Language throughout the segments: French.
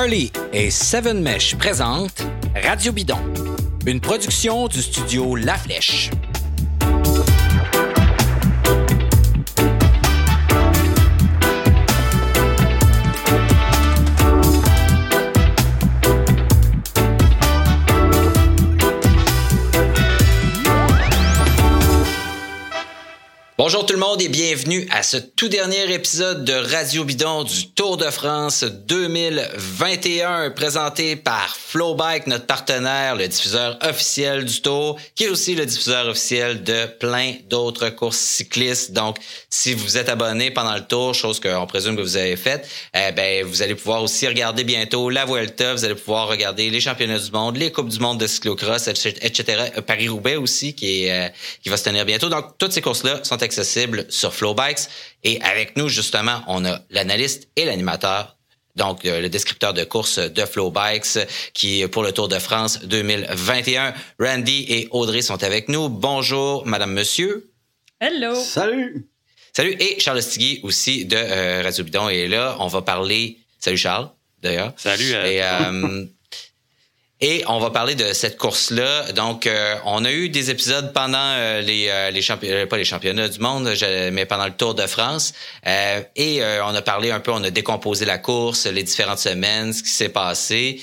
Marley et Seven Mesh présentent Radio Bidon, une production du studio La Flèche. Bonjour tout le monde et bienvenue à ce tout dernier épisode de Radio Bidon du Tour de France 2021 présenté par Flowbike, notre partenaire, le diffuseur officiel du Tour, qui est aussi le diffuseur officiel de plein d'autres courses cyclistes. Donc, si vous êtes abonné pendant le Tour, chose qu'on présume que vous avez faite, eh ben, vous allez pouvoir aussi regarder bientôt la Vuelta, vous allez pouvoir regarder les championnats du monde, les coupes du monde de cyclocross, etc. Paris-Roubaix aussi, qui, est, euh, qui va se tenir bientôt. Donc, toutes ces courses-là sont accessibles sur Flowbikes. Et avec nous, justement, on a l'analyste et l'animateur donc euh, le descripteur de course de Flowbikes qui pour le Tour de France 2021. Randy et Audrey sont avec nous. Bonjour, madame, monsieur. Hello. Salut. Salut. Et Charles Stigui aussi de euh, Radio Bidon est là. On va parler. Salut Charles, d'ailleurs. Salut. Euh, et, Et on va parler de cette course-là. Donc, euh, on a eu des épisodes pendant euh, les, euh, les championnats, pas les championnats du monde, mais pendant le Tour de France. et on a parlé un peu, on a décomposé la course, les différentes semaines, ce qui s'est passé.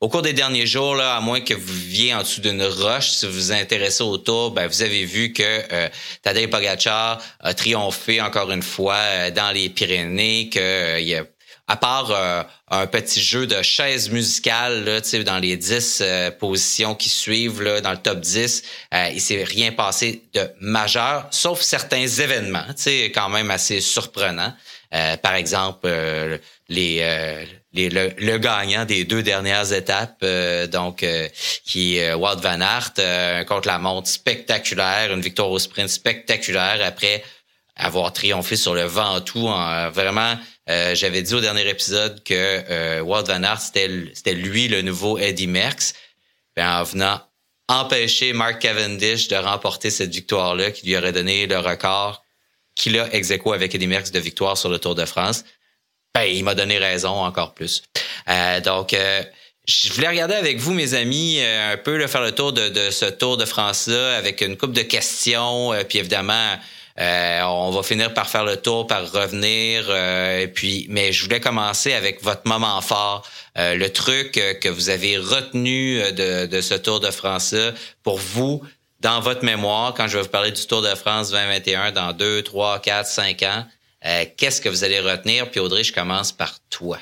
au cours des derniers jours, là, à moins que vous viviez en dessous d'une roche, si vous vous intéressez au Tour, ben, vous avez vu que euh, Tadej Pogacar a triomphé encore une fois dans les Pyrénées, qu'il y a à part euh, un petit jeu de chaise musicale là, dans les 10 euh, positions qui suivent là, dans le top 10, euh, il s'est rien passé de majeur, sauf certains événements, quand même assez surprenants. Euh, par exemple, les, les le, gagnant des deux dernières étapes, donc qui est Wout Van Aert, contre la montre spectaculaire, une victoire au sprint spectaculaire après avoir triomphé sur le Ventoux en vraiment euh, j'avais dit au dernier épisode que euh, Walt Van Aert, c'était lui le nouveau Eddie Merckx. Ben, en venant empêcher Mark Cavendish de remporter cette victoire-là, qui lui aurait donné le record qu'il a ex avec Eddie Merckx de victoire sur le Tour de France, ben, il m'a donné raison encore plus. Euh, donc, euh, je voulais regarder avec vous, mes amis, un peu le faire le tour de, de ce Tour de France-là avec une coupe de questions, puis évidemment euh, on va finir par faire le tour, par revenir. Euh, puis, mais je voulais commencer avec votre moment fort, euh, le truc que vous avez retenu de, de ce Tour de France pour vous dans votre mémoire quand je vais vous parler du Tour de France 2021 dans 2, 3, 4, 5 ans. Qu'est-ce que vous allez retenir? Puis Audrey, je commence par toi.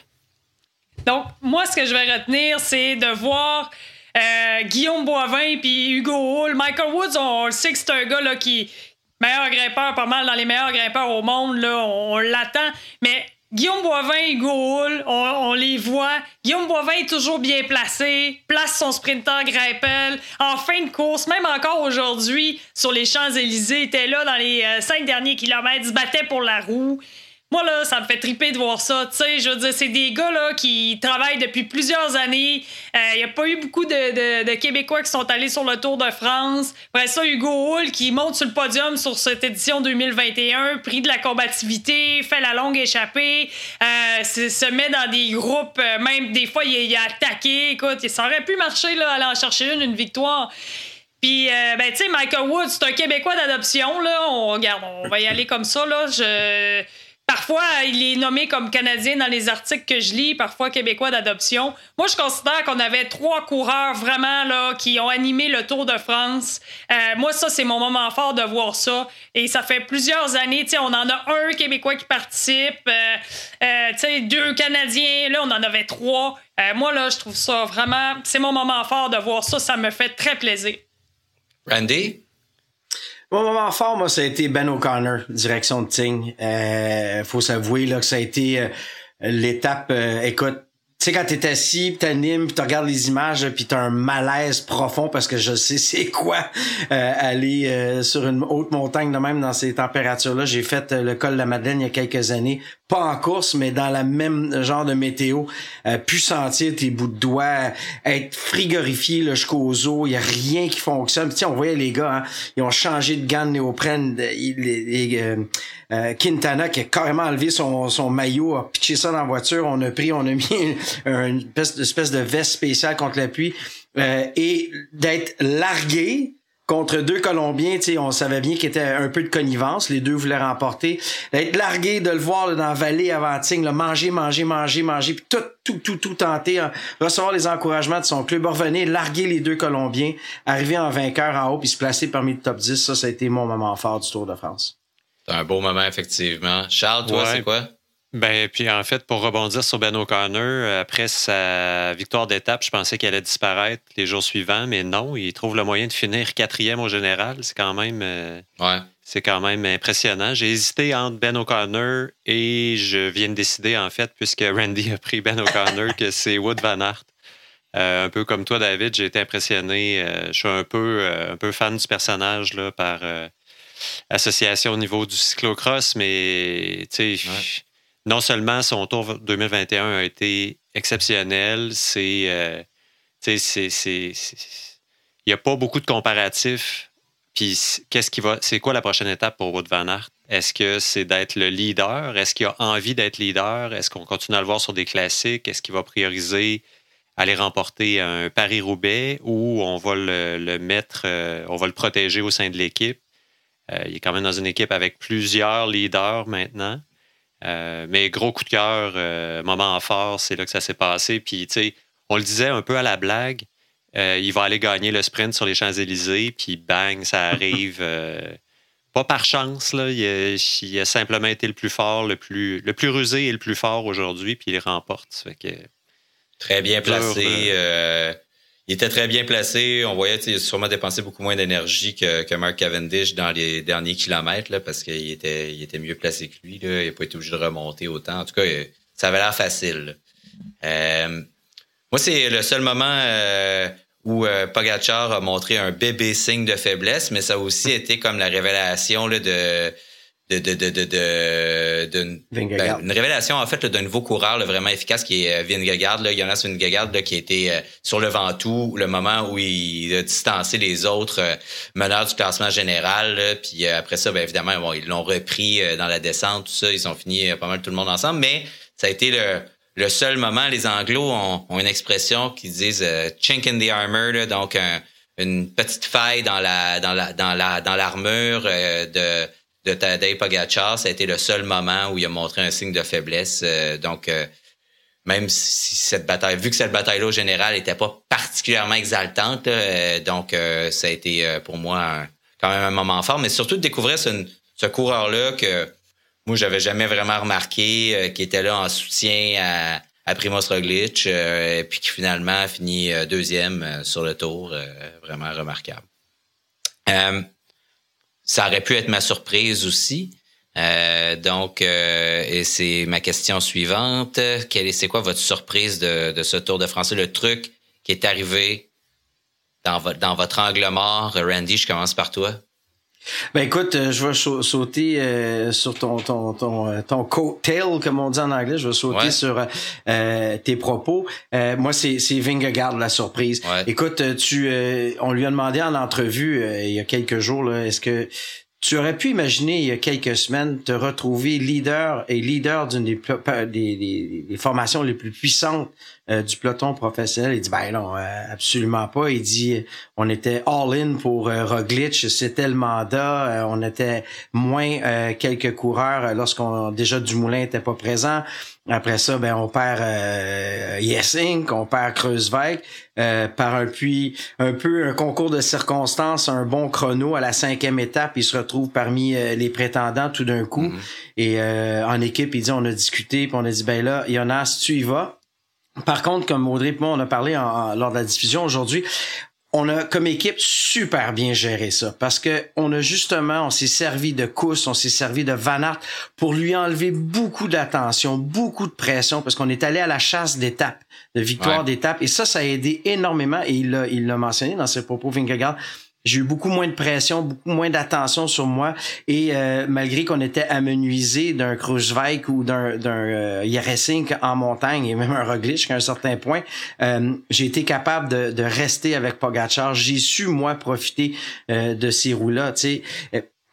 Donc, moi, ce que je vais retenir, c'est de voir Guillaume Boivin puis Hugo Hull. Michael Woods, on, le sait que c'est un gars là, qui, meilleur grimpeur, pas mal dans les meilleurs grimpeurs au monde, là, on, l'attend. Mais Guillaume Boivin et Hugo on, les voit. Guillaume Boivin est toujours bien placé, place son sprinter Greipel. En fin de course, même encore aujourd'hui, sur les Champs-Élysées, était là dans les euh, cinq derniers kilomètres, se battait pour la roue. Moi, là, ça me fait triper de voir ça. Tu sais, je veux dire, c'est des gars, là, qui travaillent depuis plusieurs années. Il euh, n'y a pas eu beaucoup de, Québécois qui sont allés sur le Tour de France. Après ça, Hugo Hull, qui monte sur le podium sur cette édition 2021, prix de la combativité, fait la longue échappée, euh, se met dans des groupes, euh, même des fois, il, a attaqué. Écoute, ça aurait pu marcher, là, aller en chercher une, une victoire. Puis, ben, tu sais, Michael Woods, c'est un Québécois d'adoption, là. On, regarde, on va y aller comme ça, là. Je Parfois, il est nommé comme Canadien dans les articles que je lis, parfois québécois d'adoption. Moi, je considère qu'on avait trois coureurs vraiment là qui ont animé le Tour de France. Euh, moi, ça, c'est mon moment fort de voir ça. Et ça fait plusieurs années, on en a un Québécois qui participe, euh, euh, deux Canadiens, là, on en avait trois. moi, là, je trouve ça vraiment, c'est mon moment fort de voir ça. Ça me fait très plaisir. Randy? Mon moment fort, moi, ça a été Ben O'Connor, direction de Ting. Euh, faut s'avouer là que ça a été euh, l'étape. Euh, écoute, tu sais, quand t'es assis, pis t'animes, pis tu regardes les images, puis t'as un malaise profond parce que je sais c'est quoi euh, aller euh, sur une haute montagne de même dans ces températures-là. J'ai fait euh, le col de la Madeleine il y a quelques années, pas en course, mais dans la même genre de météo. pu sentir tes bouts de doigts, être frigorifié jusqu'aux os, il y a rien qui fonctionne. Puis, on voyait les gars, hein, ils ont changé de gants de néoprène, les, Quintana qui a carrément enlevé son, son maillot, a pitché ça dans la voiture. On a pris, on a mis une, espèce, de veste spéciale contre la pluie. et d'être largué contre deux Colombiens, on savait bien qu'il était un peu de connivence. Les deux voulaient remporter. D'être largué, de le voir dans la vallée avant là, manger, manger, manger, manger, puis tout, tout, tout, tout tenter, hein, recevoir les encouragements de son club, revenir, larguer les deux Colombiens, arriver en vainqueur en haut, puis se placer parmi le top 10. Ça, ça a été mon moment fort du Tour de France. C'est un beau moment, effectivement. Charles, toi, c'est quoi? Ben, puis en fait, pour rebondir sur Ben O'Connor, après sa victoire d'étape, je pensais qu'elle allait disparaître les jours suivants, mais non, il trouve le moyen de finir quatrième au général. C'est quand même. Euh, c'est quand même impressionnant. J'ai hésité entre Ben O'Connor et je viens de décider, en fait, puisque Randy a pris Ben O'Connor, que c'est Wood Van Aert. Euh, un peu comme toi, David, j'ai été impressionné. Euh, je suis un peu, un peu fan du personnage là, par association au niveau du cyclocross, mais non seulement son tour 2021 a été exceptionnel, c'est. Euh, il n'y a pas beaucoup de comparatifs. Puis, qu'est-ce qui va. C'est quoi la prochaine étape pour Wood Van Aert? Est-ce que c'est d'être le leader? Est-ce qu'il a envie d'être leader? Est-ce qu'on continue à le voir sur des classiques? Est-ce qu'il va prioriser aller remporter un Paris-Roubaix ou on va le, mettre, euh, on va le protéger au sein de l'équipe? Euh, il est quand même dans une équipe avec plusieurs leaders maintenant. Euh, mais gros coup de cœur, euh, moment fort, c'est là que ça s'est passé. Puis, tu sais, on le disait un peu à la blague, il va aller gagner le sprint sur les Champs-Élysées, puis bang, ça arrive. pas par chance, là. Il a, simplement été le plus fort, le plus, le plus rusé et le plus fort aujourd'hui, puis il remporte. Très bien placé il était très bien placé. On voyait qu'il a sûrement dépensé beaucoup moins d'énergie que, que Mark Cavendish dans les derniers kilomètres là, parce qu'il était, il était mieux placé que lui. Là. Il n'a pas été obligé de remonter autant. En tout cas, ça avait l'air facile. Euh, moi, c'est le seul moment euh, où euh, Pogachar a montré un bébé signe de faiblesse, mais ça a aussi été comme la révélation là, de de, de, de, de, ben, une révélation en fait d'un nouveau coureur vraiment efficace qui est euh, Vingegaard, là, Jonas Vingegaard là, qui était euh, sur le Ventoux, le moment où il a distancé les autres euh, meneurs du classement général. puis après ça, bien évidemment, bon, ils l'ont repris dans la descente, tout ça, ils ont fini pas mal tout le monde ensemble, mais ça a été le, le seul moment. Les Anglos ont, une expression qui disent chink in the armor, donc une petite faille dans la dans la dans la dans l'armure de de Tadej Pogacar, ça a été le seul moment où il a montré un signe de faiblesse. Euh, donc, euh, même si cette bataille, vu que cette bataille-là au général n'était pas particulièrement exaltante, euh, donc ça a été pour moi quand même un moment fort, mais surtout de découvrir ce, coureur-là que moi j'avais jamais vraiment remarqué, qui était là en soutien à, à Primoz Roglic, et puis qui finalement a fini deuxième sur le tour, vraiment remarquable ça aurait pu être ma surprise aussi. Euh, donc, euh, et c'est ma question suivante. Quelle est, c'est quoi votre surprise de, de ce Tour de France? Le truc qui est arrivé dans, dans votre angle mort. Randy, je commence par toi. Ben écoute, euh, je vais sauter euh, sur ton ton ton euh, ton coattail comme on dit en anglais. Je vais sauter sur tes propos. moi, c'est c'est Vingegaard la surprise. Écoute, tu on lui a demandé en entrevue il y a quelques jours là, est-ce que tu aurais pu imaginer il y a quelques semaines te retrouver leader et leader d'une des, des, des, formations les plus puissantes euh, du peloton professionnel. Il dit ben non, euh, absolument pas. Il dit on était all in pour euh, Roglic, c'était le mandat. on était moins quelques coureurs lorsqu'on déjà Dumoulin était pas présent. Après ça, ben on perd euh, Yessing, on perd Kreuzweig euh, par un puis un peu un concours de circonstances, un bon chrono à la cinquième étape, il se retrouve parmi euh, les prétendants tout d'un coup. Mm-hmm. Et euh, en équipe, il dit on a discuté, puis on a dit ben là, Jonas, tu y vas? Par contre, comme Audrey et moi, on a parlé lors de la diffusion aujourd'hui, on a comme équipe super bien géré ça. Parce que on a justement on s'est servi de Kous, on s'est servi de Van Aert pour lui enlever beaucoup d'attention, beaucoup de pression parce qu'on est allé à la chasse d'étapes, de victoire d'étapes. Et ça ça a aidé énormément. Et il l'a il l'a mentionné dans ses propos Vingegaard j'ai eu beaucoup moins de pression, beaucoup moins d'attention sur moi. Et euh, malgré qu'on était amenuisé d'un Kruiswijk ou d'un euh, en montagne et même un Roglic à un certain point, euh, j'ai été capable de, de rester avec Pogacar. J'ai su moi profiter euh, de ces roues-là. Sais,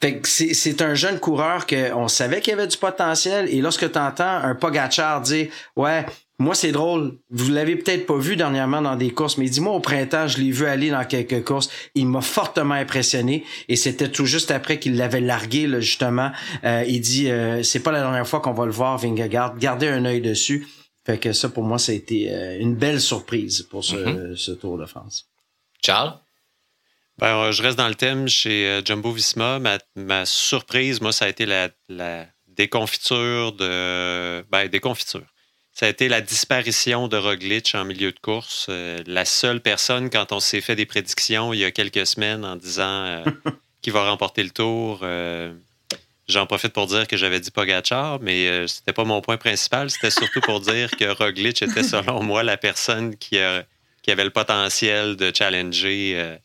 Fait c'est un jeune coureur qu'on savait qu'il avait du potentiel et lorsque tu entends un Pogachar dire ouais moi c'est drôle vous l'avez peut-être pas vu dernièrement dans des courses mais dis-moi au printemps je l'ai vu aller dans quelques courses il m'a fortement impressionné et c'était tout juste après qu'il l'avait largué là, justement euh, il dit euh, c'est pas la dernière fois qu'on va le voir Vingegaard gardez un œil dessus fait que ça pour moi ça a été euh, une belle surprise pour ce, mm-hmm. ce Tour de France Charles? Ben, je reste dans le thème chez Jumbo Visma. Ma, surprise, moi, ça a été la, déconfiture de. Ben, déconfiture. Ça a été la disparition de Roglic en milieu de course. Euh, la seule personne, quand on s'est fait des prédictions il y a quelques semaines en disant qu'il va remporter le tour, j'en profite pour dire que j'avais dit Pogachar, mais c'était pas mon point principal. C'était surtout pour dire que Roglic était, selon moi, la personne qui, qui avait le potentiel de challenger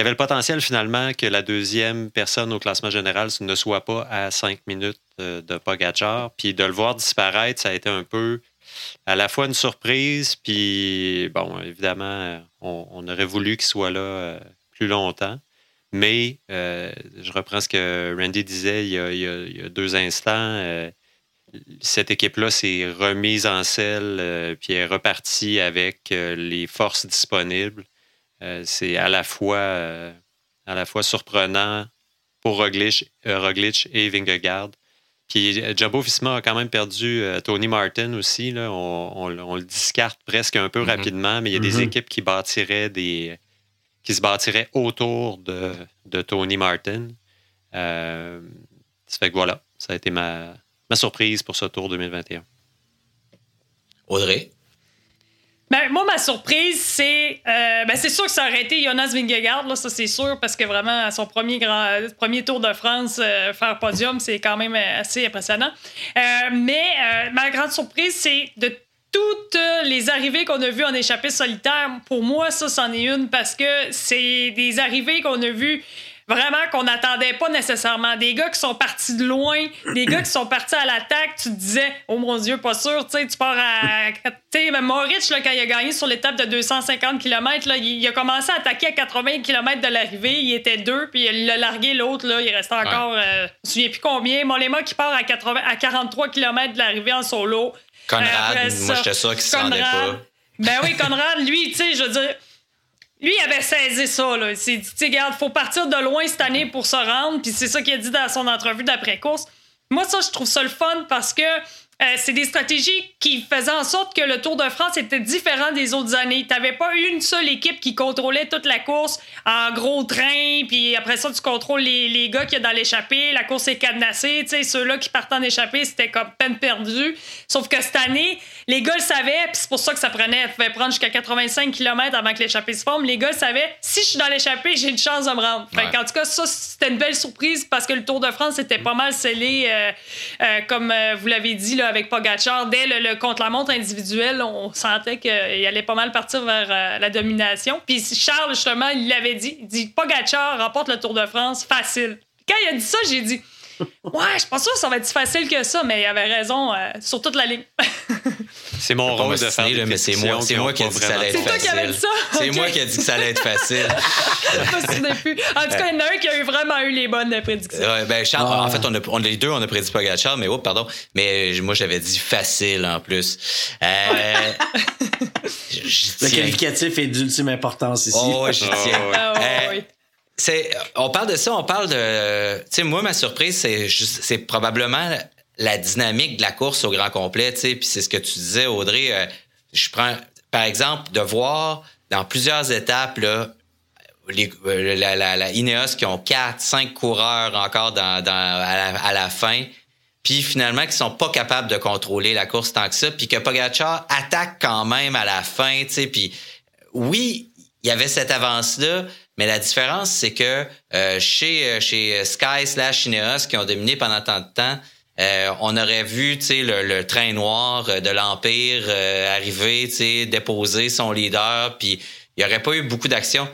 y avait le potentiel finalement que la deuxième personne au classement général ne soit pas à cinq minutes de, de Pogachar. Puis de le voir disparaître, ça a été un peu à la fois une surprise, puis bon, évidemment, on, aurait voulu qu'il soit là euh, plus longtemps. Mais euh, je reprends ce que Randy disait il y a, deux instants. Euh, cette équipe-là s'est remise en selle, puis est repartie avec les forces disponibles. Euh, c'est à la fois euh, à la fois surprenant pour Roglic, euh, et Vingegaard. Puis Jumbo Visma a quand même perdu Tony Martin aussi. Là. On, le discarte presque un peu mm-hmm. rapidement, mais il y a des mm-hmm. équipes qui bâtiraient des qui se bâtiraient autour de, de Tony Martin. ça fait que voilà, ça a été ma, ma surprise pour ce tour 2021. Audrey? Ben, moi, ma surprise, c'est. Euh, ben, c'est sûr que ça aurait été Jonas Vingegaard, là, ça c'est sûr, parce que vraiment, à son premier, grand, premier Tour de France, euh, faire podium, c'est quand même assez impressionnant. Euh, mais ma grande surprise, c'est de toutes les arrivées qu'on a vues en échappée solitaire. Pour moi, ça, c'en est une parce que c'est des arrivées qu'on a vues vraiment qu'on n'attendait pas nécessairement. Des gars qui sont partis de loin, des gars qui sont partis à l'attaque, tu te disais, oh mon Dieu, pas sûr, tu sais, tu pars à. Tu sais, Moritz, là, quand il a gagné sur l'étape de 250 km, là, il, a commencé à attaquer à 80 km de l'arrivée, il était deux, puis il a largué l'autre, là, il restait encore, euh, je ne me souviens plus combien. Mollema qui part à, 80, à 43 km de l'arrivée en solo. Conrad, moi j'étais sûr qu'il s'en pas. Ben oui, Conrad, lui, tu sais, je veux dire lui, il avait saisi ça. Là. Il s'est dit, regarde, faut partir de loin cette année pour se rendre. Puis c'est ça qu'il a dit dans son entrevue d'après-course. Moi, ça, je trouve ça le fun parce que euh, c'est des stratégies qui faisaient en sorte que le Tour de France était différent des autres années. Tu n'avais pas une seule équipe qui contrôlait toute la course en gros train, puis après ça, tu contrôles les, les gars qui y dans l'échappée, la course est cadenassée, tu sais, ceux-là qui partent en échappée, c'était comme peine perdue. Sauf que cette année, les gars le savaient, puis c'est pour ça que ça prenait, pouvait prendre jusqu'à 85 km avant que l'échappée se forme. Les gars le savaient, si je suis dans l'échappée, j'ai une chance de me rendre. en tout cas, ça, c'était une belle surprise parce que le Tour de France était pas mal scellé, euh, euh, comme vous l'avez dit, là, avec Pogachar. Dès le, contre-la-montre individuel, on sentait qu'il allait pas mal partir vers euh, la domination. Puis Charles, justement, il l'avait dit. Il dit Pogachar remporte le Tour de France facile. Quand il a dit ça, j'ai dit Ouais, je pense pas que ça va être si facile que ça, mais il avait raison euh, sur toute la ligne. c'est mon rôle de faire mais c'est moi, c'est moi qui ai dit que ça allait être facile. C'est moi qui ai dit que ça allait être facile. en tout cas, il y en a un qui a eu vraiment eu les bonnes prédictions. Ouais, ben Charles, en fait, on a, on, les deux, on a prédit pas Charles, mais oh, pardon. Mais euh, moi, j'avais dit facile en plus. Euh, le qualificatif est d'ultime importance ici. Oh, j'y tiens. Ah, euh, on parle de ça, on parle de. Tu sais, moi, ma surprise, c'est, c'est probablement la dynamique de la course au grand complet. Puis c'est ce que tu disais, Audrey. Euh, je prends, par exemple, de voir dans plusieurs étapes, là, euh, la, Ineos qui ont 4, 5 coureurs encore à, la, fin, puis finalement qui sont pas capables de contrôler la course tant que ça, puis que Pogacar attaque quand même à la fin, tu sais. Puis oui, il y avait cette avance-là, mais la différence, c'est que euh, chez, chez Sky slash Ineos, qui ont dominé pendant tant de temps, euh, on aurait vu le, le train noir de l'Empire arriver, déposer son leader, puis il n'y aurait pas eu beaucoup d'action.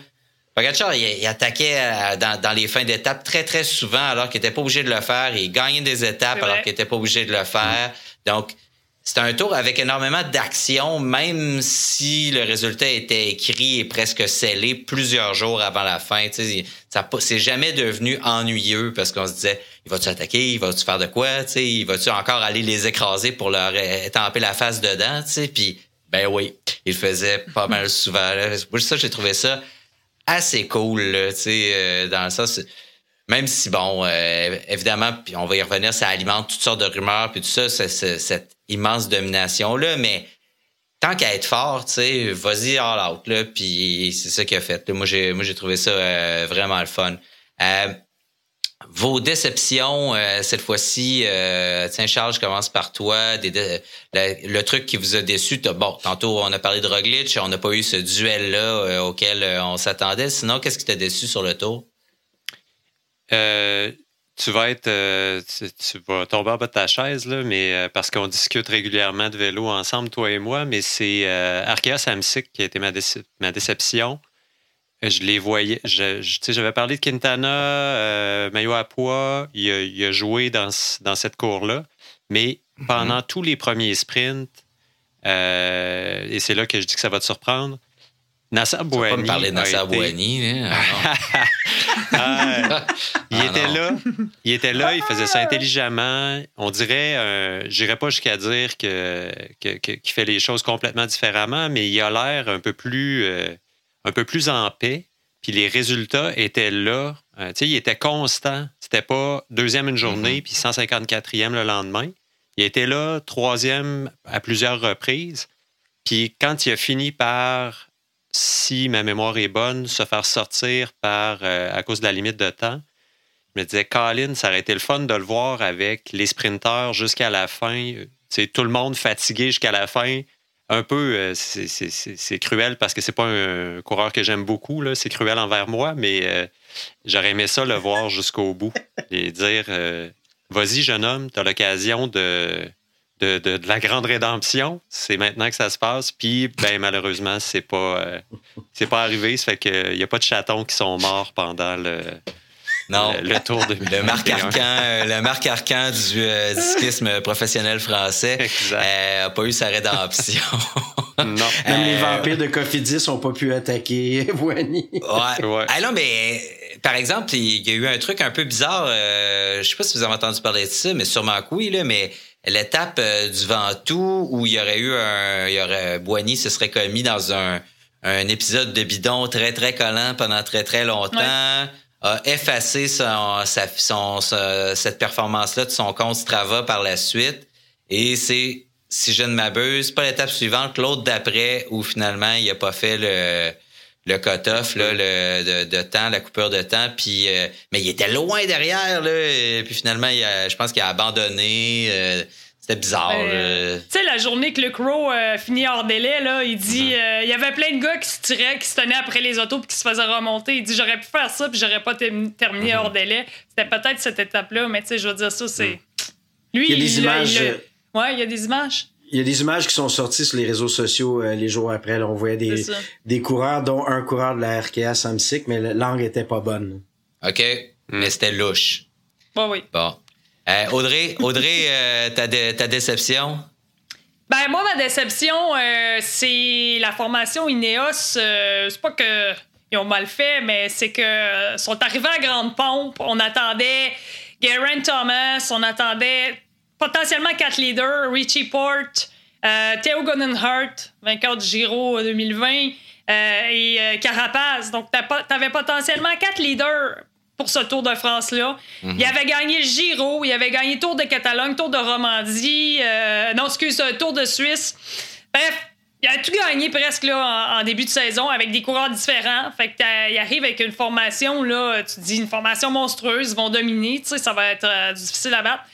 Pogacar, il, attaquait dans, dans, les fins d'étape très, très souvent alors qu'il n'était pas obligé de le faire. Il gagnait des étapes alors qu'il n'était pas obligé de le faire. Donc, c'était un tour avec énormément d'action, même si le résultat était écrit et presque scellé plusieurs jours avant la fin. Ça c'est jamais devenu ennuyeux parce qu'on se disait, il va-tu attaquer, il va-tu faire de quoi, il va-tu encore aller les écraser pour leur étamper la face dedans, puis ben oui, il faisait pas mal souvent. Moi, ça, j'ai trouvé ça assez cool, là, euh, dans le sens même si, bon, euh, évidemment, puis on va y revenir, ça alimente toutes sortes de rumeurs, puis tout ça, cette immense domination-là, mais tant qu'à être fort, tu sais, vas-y all out, là, puis c'est ça qu'il a fait. Moi, j'ai, moi, j'ai trouvé ça euh, vraiment le fun. Euh, vos déceptions, cette fois-ci, tiens, Charles, je commence par toi. le, truc qui vous a déçu, bon, tantôt, on a parlé de Roglic, on n'a pas eu ce duel-là auquel on s'attendait. Sinon, qu'est-ce qui t'a déçu sur le tour? Euh, tu vas être euh, tu, vas tomber en bas de ta chaise là, mais euh, parce qu'on discute régulièrement de vélo ensemble toi et moi mais c'est Arkea Samsic qui a été ma, ma déception je les voyais je, j'avais parlé de Quintana Mayo à poids il a, joué dans, dans cette cour là mais mm-hmm. pendant tous les premiers sprints et c'est là que je dis que ça va te surprendre Nasser Bouani. pas me parler de. Ah, il ah, était là. Il était là, il faisait ça intelligemment. On dirait, euh, je n'irais pas jusqu'à dire que, qu'il fait les choses complètement différemment, mais il a l'air un peu plus euh, un peu plus en paix. Puis les résultats étaient là. Euh, tu sais, il était constant. C'était pas deuxième une journée, mm-hmm. puis 154e le lendemain. Il était là, troisième à plusieurs reprises. Puis quand il a fini par si ma mémoire est bonne, se faire sortir par euh, à cause de la limite de temps. Je me disais, Colin, ça aurait été le fun de le voir avec les sprinteurs jusqu'à la fin. C'est tout le monde fatigué jusqu'à la fin. Un peu, euh, c'est cruel parce que c'est pas un coureur que j'aime beaucoup. C'est cruel envers moi, mais euh, j'aurais aimé ça le voir jusqu'au bout et dire Vas-y, jeune homme, tu as l'occasion de, de, la grande rédemption. C'est maintenant que ça se passe. Puis, ben, malheureusement, c'est pas, euh, c'est pas arrivé. Ça fait qu'il n'y a pas de chatons qui sont morts pendant le, non. Le, tour de le Marc Arcan, euh, le Marc Arcan du euh, disquisme professionnel français n'a pas eu sa rédemption. non. Même les vampires de Cofidis n'ont pas pu attaquer Voigny. ouais. ouais. Ah non, mais par exemple, il y a eu un truc un peu bizarre. je sais pas si vous avez entendu parler de ça, mais sûrement que oui, là, mais l'étape euh, du Ventoux où il y aurait eu un, il y aurait Boigny se serait commis dans un, un épisode de bidon très très collant pendant très très longtemps. a effacé son, sa, son, cette performance-là de son compte Strava par la suite. Et c'est, si je ne m'abuse, pas l'étape suivante, l'autre d'après, où finalement il a pas fait le, le cut-off là, le, de, de, temps, la coupure de temps. Puis, euh, mais il était loin derrière. Là, et puis finalement, il a, je pense qu'il a abandonné. Euh, c'était bizarre. tu sais, la journée que le Crow euh, finit hors délai, là, il dit mm-hmm. il y avait plein de gars qui se tiraient, qui se tenaient après les autos puis qui se faisaient remonter. Il dit j'aurais pu faire ça puis j'aurais pas terminé mm-hmm. hors délai. C'était peut-être cette étape-là, mais tu sais, je veux dire, ça, c'est. Mm. Lui, il y a des images. ouais, il y a des images. Il y a des images qui sont sorties sur les réseaux sociaux euh, les jours après. Là, on voyait des, des coureurs, dont un coureur de la RKA Samsic, mais l'angle était pas bonne. OK. Mais c'était louche. Bon, oui. Bon. Euh, Audrey, Audrey euh, ta, ta déception? Ben, moi, ma déception, c'est la formation Ineos. c'est pas que ils ont mal fait, mais c'est que sont arrivés à grande pompe. On attendait Geraint Thomas, on attendait potentiellement quatre leaders, Richie Port, euh, Theo Gonnenhart, vainqueur du Giro 2020, euh, et euh, Carapaz. Donc, tu avais potentiellement quatre leaders pour ce Tour de France-là. Il avait gagné le Giro, il avait gagné Tour de Catalogne, Tour de Romandie, non, excuse, Tour de Suisse. Bref, il a tout gagné presque là, en, début de saison avec des coureurs différents. Fait que il arrive avec une formation, là, tu dis une formation monstrueuse, ils vont dominer, tu sais, ça va être difficile à battre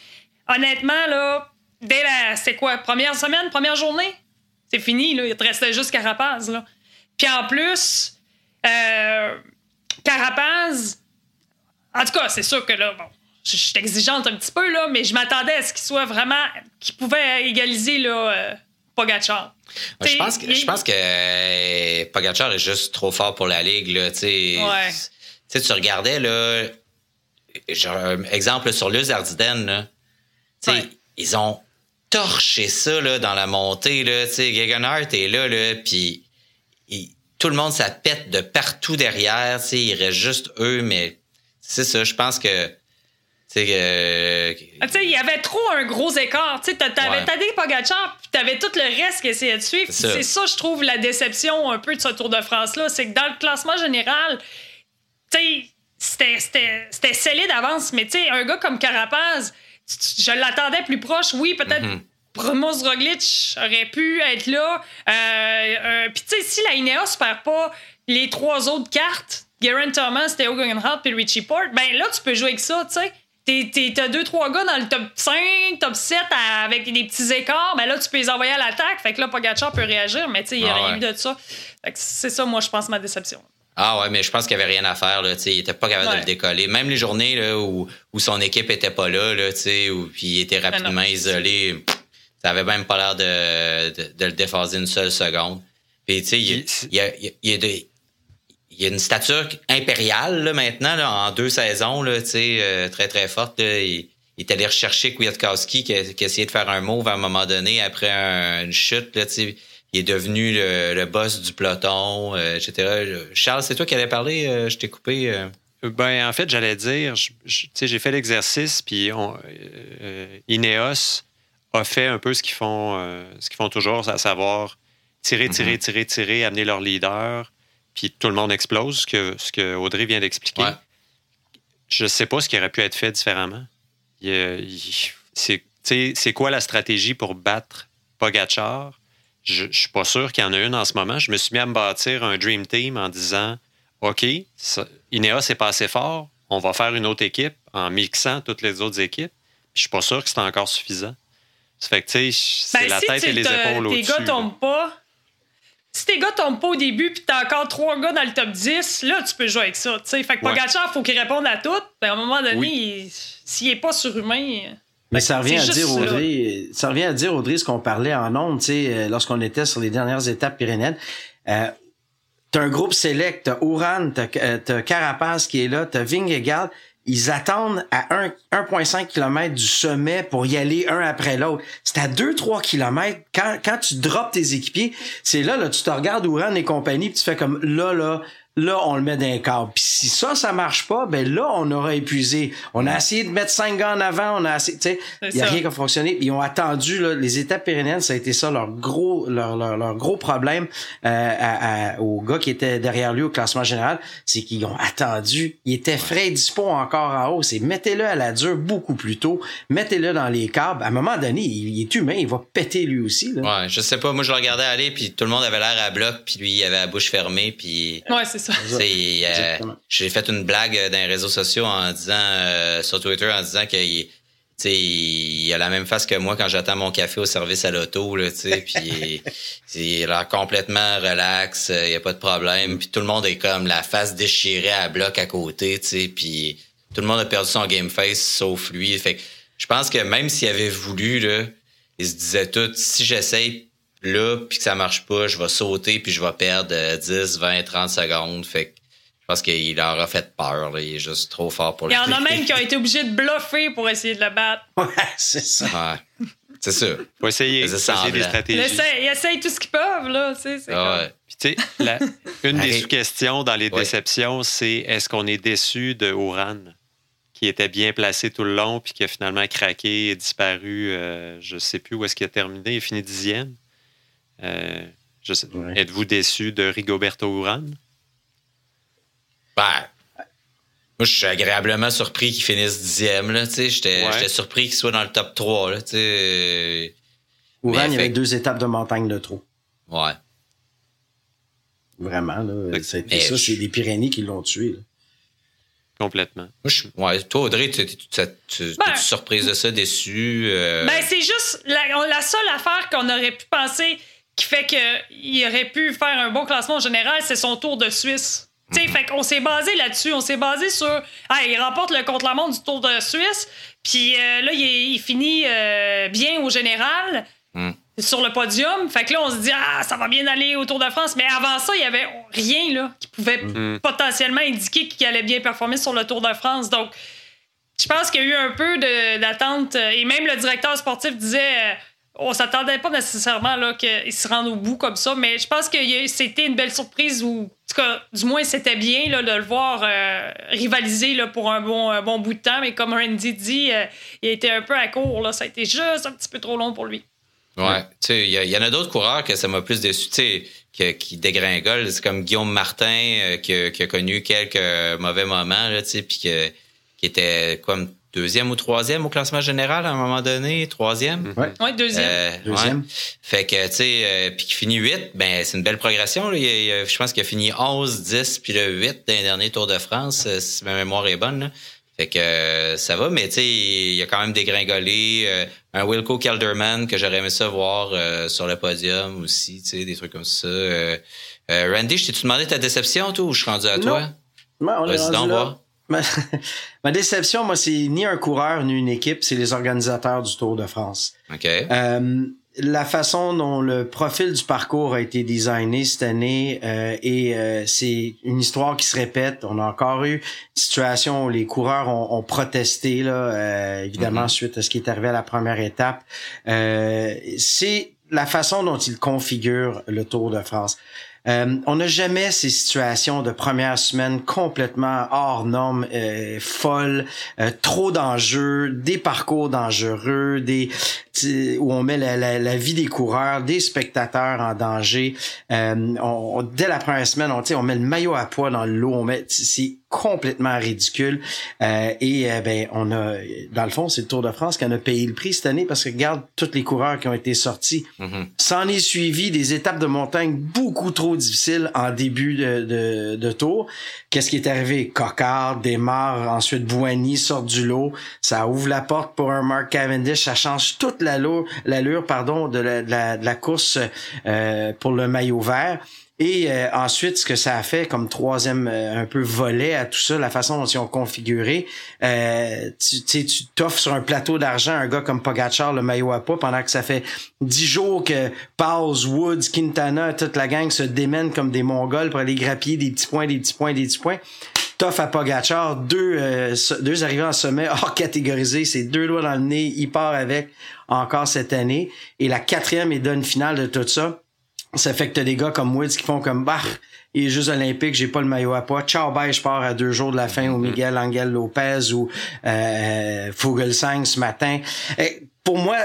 honnêtement, là, dès la. C'est quoi? Première semaine, première journée? C'est fini, là. Il te restait juste Carapaz, là. Puis en plus, euh, Carapaz. En tout cas, c'est sûr que là, bon, je suis exigeante un petit peu, là, mais je m'attendais à ce qu'il soit vraiment. qu'il pouvait égaliser, là, euh, Pogacar. je pense que, je pense que euh, Pogacar est juste trop fort pour la ligue, là. Tu sais, tu regardais, là. Genre, exemple sur Luz Ardiden, ils ont torché ça là, dans la montée. Là. Sais, est là, là puis tout le monde, ça pète de partout derrière. Il reste juste eux, mais c'est ça, je pense que euh, ah, tu sais, il y avait trop un gros écart. Tu t'avais ouais. Tadej Pogacar, puis t'avais tout le reste qui essayait de suivre. C'est ça. je trouve, la déception un peu de ce Tour de France-là. C'est que dans le classement général, tu sais, c'était scellé d'avance, mais tu sais, un gars comme Carapaz, je l'attendais plus proche. Oui, peut-être mm Roglic aurait pu être là. Euh, euh, puis tu sais, si la Ineos perd pas les trois autres cartes, Geraint Thomas, Theo Guggenhardt puis Richie Port, ben là, tu peux jouer avec ça, tu sais. T'as deux, trois gars dans le top 5, top 7 avec des petits écarts, ben là, tu peux les envoyer à l'attaque. Fait que là, Pogacar peut réagir, mais tu sais, il n'y a ah rien eu de ça. c'est ça, moi, je pense, ma déception. Ah ouais, mais je pense qu'il n'y avait rien à faire. Là, il était pas capable de le décoller. Même les journées là, où, où son équipe était pas là, là où, puis il était ben rapidement isolé, ça avait même pas l'air de, de, le déphaser une seule seconde. Puis, tu sais, il, y a, il, y a des, il y a une stature impériale là, maintenant, là, en deux saisons, là, euh, très très forte. il, est allé rechercher Kwiatkowski qui a, qui a, essayé de faire un move à un moment donné après une chute. Là, il est devenu le, boss du peloton, euh, etc. Charles, c'est toi qui allais parler, euh, je t'ai coupé. Ben, en fait, j'allais dire, j'ai fait l'exercice, puis Ineos a fait un peu ce qu'ils font, ce qu'ils font toujours, à savoir tirer, tirer, mm-hmm. tirer, tirer, amener leur leader puis tout le monde explose, ce que, ce que Audrey vient d'expliquer. Je ne sais pas ce qui aurait pu être fait différemment. C'est quoi la stratégie pour battre Pogachar? Je ne suis pas sûr qu'il y en a une en ce moment. Je me suis mis à me bâtir un Dream Team en disant OK, Ineos est pas assez fort, on va faire une autre équipe en mixant toutes les autres équipes. Je suis pas sûr que c'est encore suffisant. Ça fait que, tu sais, c'est ben, la tête et les épaules au-dessus. Tes gars tombent pas, si tes gars tombent pas au début puis t'as encore trois gars dans le top 10, là, tu peux jouer avec ça. Fait que Pogacar, faut qu'il réponde à tout. Ben, à un moment donné, s'il est pas surhumain. Mais ça revient, à dire, Audrey, ça revient à dire, Audrey, ce qu'on parlait en ondes, tu sais, euh, lorsqu'on était sur les dernières étapes pyrénéennes. Euh, t'as un groupe select, t'as Ouran, t'as, euh, t'as Carapace qui est là, t'as Vingegaard ils attendent à 1,5 km du sommet pour y aller un après l'autre. C'est à 2-3 km. Quand, quand tu drops tes équipiers, c'est là, là, tu te regardes Ouran et compagnie, puis tu fais comme là, là, là, on le met dans un cadre. Puis si ça, ça marche pas, ben là, on aura épuisé. On a essayé de mettre cinq gars en avant, on a essayé, tu sais, il y a rien qui a fonctionné. Ils ont attendu, là, les étapes pérenniales, ça a été ça leur gros, leur, leur, gros problème euh, à, aux gars qui étaient derrière lui au classement général, c'est qu'ils ont attendu. Ils étaient frais dispo encore en haut. C'est mettez-le à la dure beaucoup plus tôt. Mettez-le dans les câbles. À un moment donné, il, est humain, il va péter lui aussi. Là. Ouais, je sais pas. Moi, je le regardais aller, puis tout le monde avait l'air à bloc, puis lui, il avait la bouche fermée, puis. Ouais, c'est euh, j'ai fait une blague dans les réseaux sociaux en disant euh, sur Twitter en disant qu'il il a la même face que moi quand j'attends mon café au service à l'auto, là, puis il, a complètement relax, il n'y a pas de problème, puis tout le monde est comme la face déchirée à bloc à côté, puis tout le monde a perdu son game face sauf lui. Fait je pense que même s'il avait voulu, là, il se disait tout, si j'essaye là, puis que ça marche pas, je vais sauter, puis je vais perdre 10, 20, 30 secondes. Fait que je pense qu'il leur a fait peur. Là. Il est juste trop fort pour le Il y en a même qui ont été obligés de bluffer pour essayer de le battre. Ouais, c'est ça. Ouais. C'est ça. Faut essayer, faut essayer des stratégies. Ils essayent tout ce qu'ils peuvent, là. Tu sais, ah ouais. Puis, tu sais, une des sous-questions dans les déceptions, c'est est-ce qu'on est déçu de Oran, qui était bien placé tout le long, puis qui a finalement craqué et disparu, euh, je sais plus où est-ce qu'il a terminé, il a fini dixième? Euh, êtes-vous déçu de Rigoberto Urán? Ben, moi, je suis agréablement surpris qu'il finisse dixième. J'étais surpris qu'il soit dans le top 3. Là, Ouran, il y avait deux étapes de montagne de trop. Ouais. Vraiment, là. ça, c'est les Pyrénées qui l'ont tué. Complètement. ouais, toi, Audrey, tu es ben, surprise de ça, déçu? Euh? Ben, c'est juste la, la, seule affaire qu'on aurait pu penser qui fait qu'il aurait pu faire un bon classement en général, c'est son tour de Suisse. sais, fait qu'on s'est basé là-dessus. On s'est basé sur. Ah, il remporte le contre-la-montre du Tour de Suisse. Puis euh, là, il, finit euh, bien au général. Hmm. Sur le podium. Fait que là, on se dit, ah, ça va bien aller au Tour de France. Mais avant ça, il n'y avait rien là, qui pouvait hmm. potentiellement indiquer qu'il allait bien performer sur le Tour de France. Donc, je pense qu'il y a eu un peu d'attente. Et même le directeur sportif disait on s'attendait pas nécessairement là qu'ils se rendent au bout comme ça, mais je pense que c'était une belle surprise ou en tout cas, du moins c'était bien là, de le voir euh, rivaliser là, pour un bon, bon bout de temps, mais comme Randy dit, euh, il a été un peu à court, là, ça a été juste un petit peu trop long pour lui. Ouais, tu sais, il y, en a d'autres coureurs que ça m'a plus déçu, tu sais, qui dégringolent. C'est comme Guillaume Martin euh, qui, a connu quelques mauvais moments, tu sais, puis qui était comme deuxième ou troisième au classement général à un moment donné, troisième. Oui, ouais, deuxième. Euh, deuxième. Fait que, tu sais, euh, puis qui finit huit, ben c'est une belle progression. je pense qu'il a fini 11, 10, puis le 8 dans les derniers Tours de France, euh, si ma mémoire est bonne. Là. Fait que ça va, mais tu sais, il y a quand même des gringolés. un Wilco Kelderman que j'aurais aimé ça voir sur le podium aussi, tu sais, des trucs comme ça. Randy, je t'ai-tu demandé ta déception, toi, ou je suis rendu à toi? Non, on est rendu là. Ma, déception, moi, c'est ni un coureur ni une équipe, c'est les organisateurs du Tour de France. OK. Euh, la façon dont le profil du parcours a été designé cette année euh, et euh, c'est une histoire qui se répète. On a encore eu une situation où les coureurs ont, protesté là, évidemment mm-hmm. suite à ce qui est arrivé à la première étape. c'est la façon dont ils configurent le Tour de France. Euh, on n'a jamais ces situations de première semaine complètement hors normes, euh, folles, euh, trop d'enjeux, des parcours dangereux, des où on met la, vie des coureurs, des spectateurs en danger. On, dès la première semaine, on, on met le maillot à poids dans l'eau. On met c'est complètement ridicule. et ben on a dans le fond, c'est le Tour de France qui en a payé le prix cette année parce que regarde tous les coureurs qui ont été sortis. Mm S'en est suivi des étapes de montagne beaucoup trop difficile en début de, de, tour. Qu'est-ce qui est arrivé? Cocard démarre, ensuite Boigny sort du lot. Ça ouvre la porte pour un Mark Cavendish. Ça change toute l'allure, pardon, de la, course euh, pour le maillot vert. Et euh, ensuite, ce que ça a fait comme troisième euh, un peu volet à tout ça, la façon dont ils ont configuré, euh, tu tu t'offres sur un plateau d'argent un gars comme Pogachar, le maillot à pas, pendant que ça fait dix jours que Pauls, Woods, Quintana, toute la gang se démènent comme des Mongols pour aller grappiller des petits points, des petits points, des petits points. Tough à Pogachar, deux, deux arrivants en sommet hors catégorisés, c'est deux doigts dans le nez, il part avec encore cette année. Et la quatrième et donne finale de tout ça ça fait que t'as des gars comme Woods qui font comme bah et Jeux olympiques, j'ai pas le maillot à poids. Ciao, bye, je pars à deux jours de la fin au mm-hmm. Miguel Angel Lopez ou euh, Fogelsang ce matin. Et pour moi,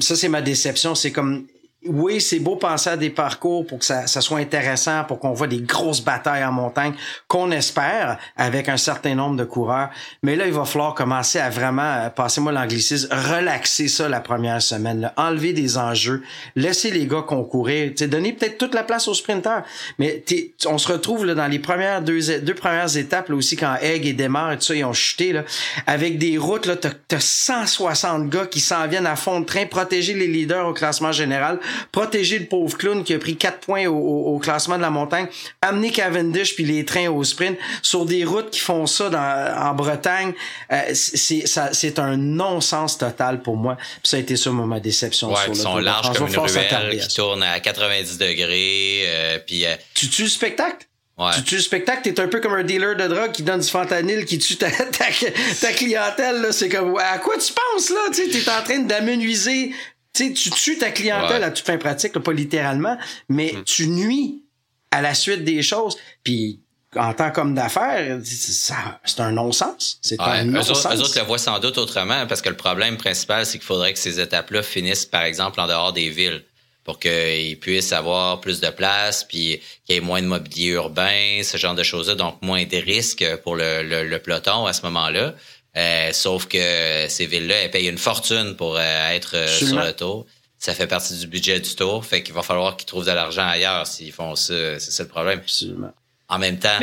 ça c'est ma déception. C'est comme oui, c'est beau penser à des parcours pour que ça, soit intéressant, pour qu'on voit des grosses batailles en montagne, qu'on espère avec un certain nombre de coureurs. Mais là, il va falloir commencer à vraiment, euh, passez-moi l'anglicisme, relaxer ça la première semaine, enlever des enjeux, laisser les gars concourir, donner peut-être toute la place aux sprinteurs. Mais on se retrouve là, dans les premières deux, premières étapes là, aussi quand Egg et Demar et tout ça, ils ont chuté là, avec des routes là, t'as as 160 gars qui s'en viennent à fond de train, protéger les leaders au classement général protéger le pauvre clown qui a pris quatre points au, classement de la montagne, amener Cavendish puis les trains au sprint sur des routes qui font ça dans, en Bretagne, euh, c'est ça c'est un non-sens total pour moi. Puis ça a été ça ma déception ouais, sur sont larges comme une ruelle qui tourne à 90 degrés euh, puis euh, tu tues le spectacle? Ouais. Tu tues le spectacle, t'es un peu comme un dealer de drogue qui donne du fentanyl, qui tue ta, ta, clientèle. C'est comme à quoi tu penses là? Tu es en train d'amenuiser tu tu tues ta clientèle à toute fin pratique, pas littéralement, mais hmm. tu nuis à la suite des choses. Puis en tant qu'homme d'affaires, c'est un non-sens. C'est un non-sens. Eux, autres le voient sans doute autrement, parce que le problème principal, c'est qu'il faudrait que ces étapes-là finissent, par exemple, en dehors des villes pour qu'ils puissent avoir plus de place, puis qu'il y ait moins de mobilier urbain, ce genre de choses-là, donc moins de risques pour le, le peloton à ce moment-là. Euh, sauf que ces villes-là, elles payent une fortune pour euh, être euh, sur le tour. Ça fait partie du budget du tour. Fait qu'il va falloir qu'ils trouvent de l'argent ailleurs s'ils font ça. C'est ça le problème. Absolument. En même temps,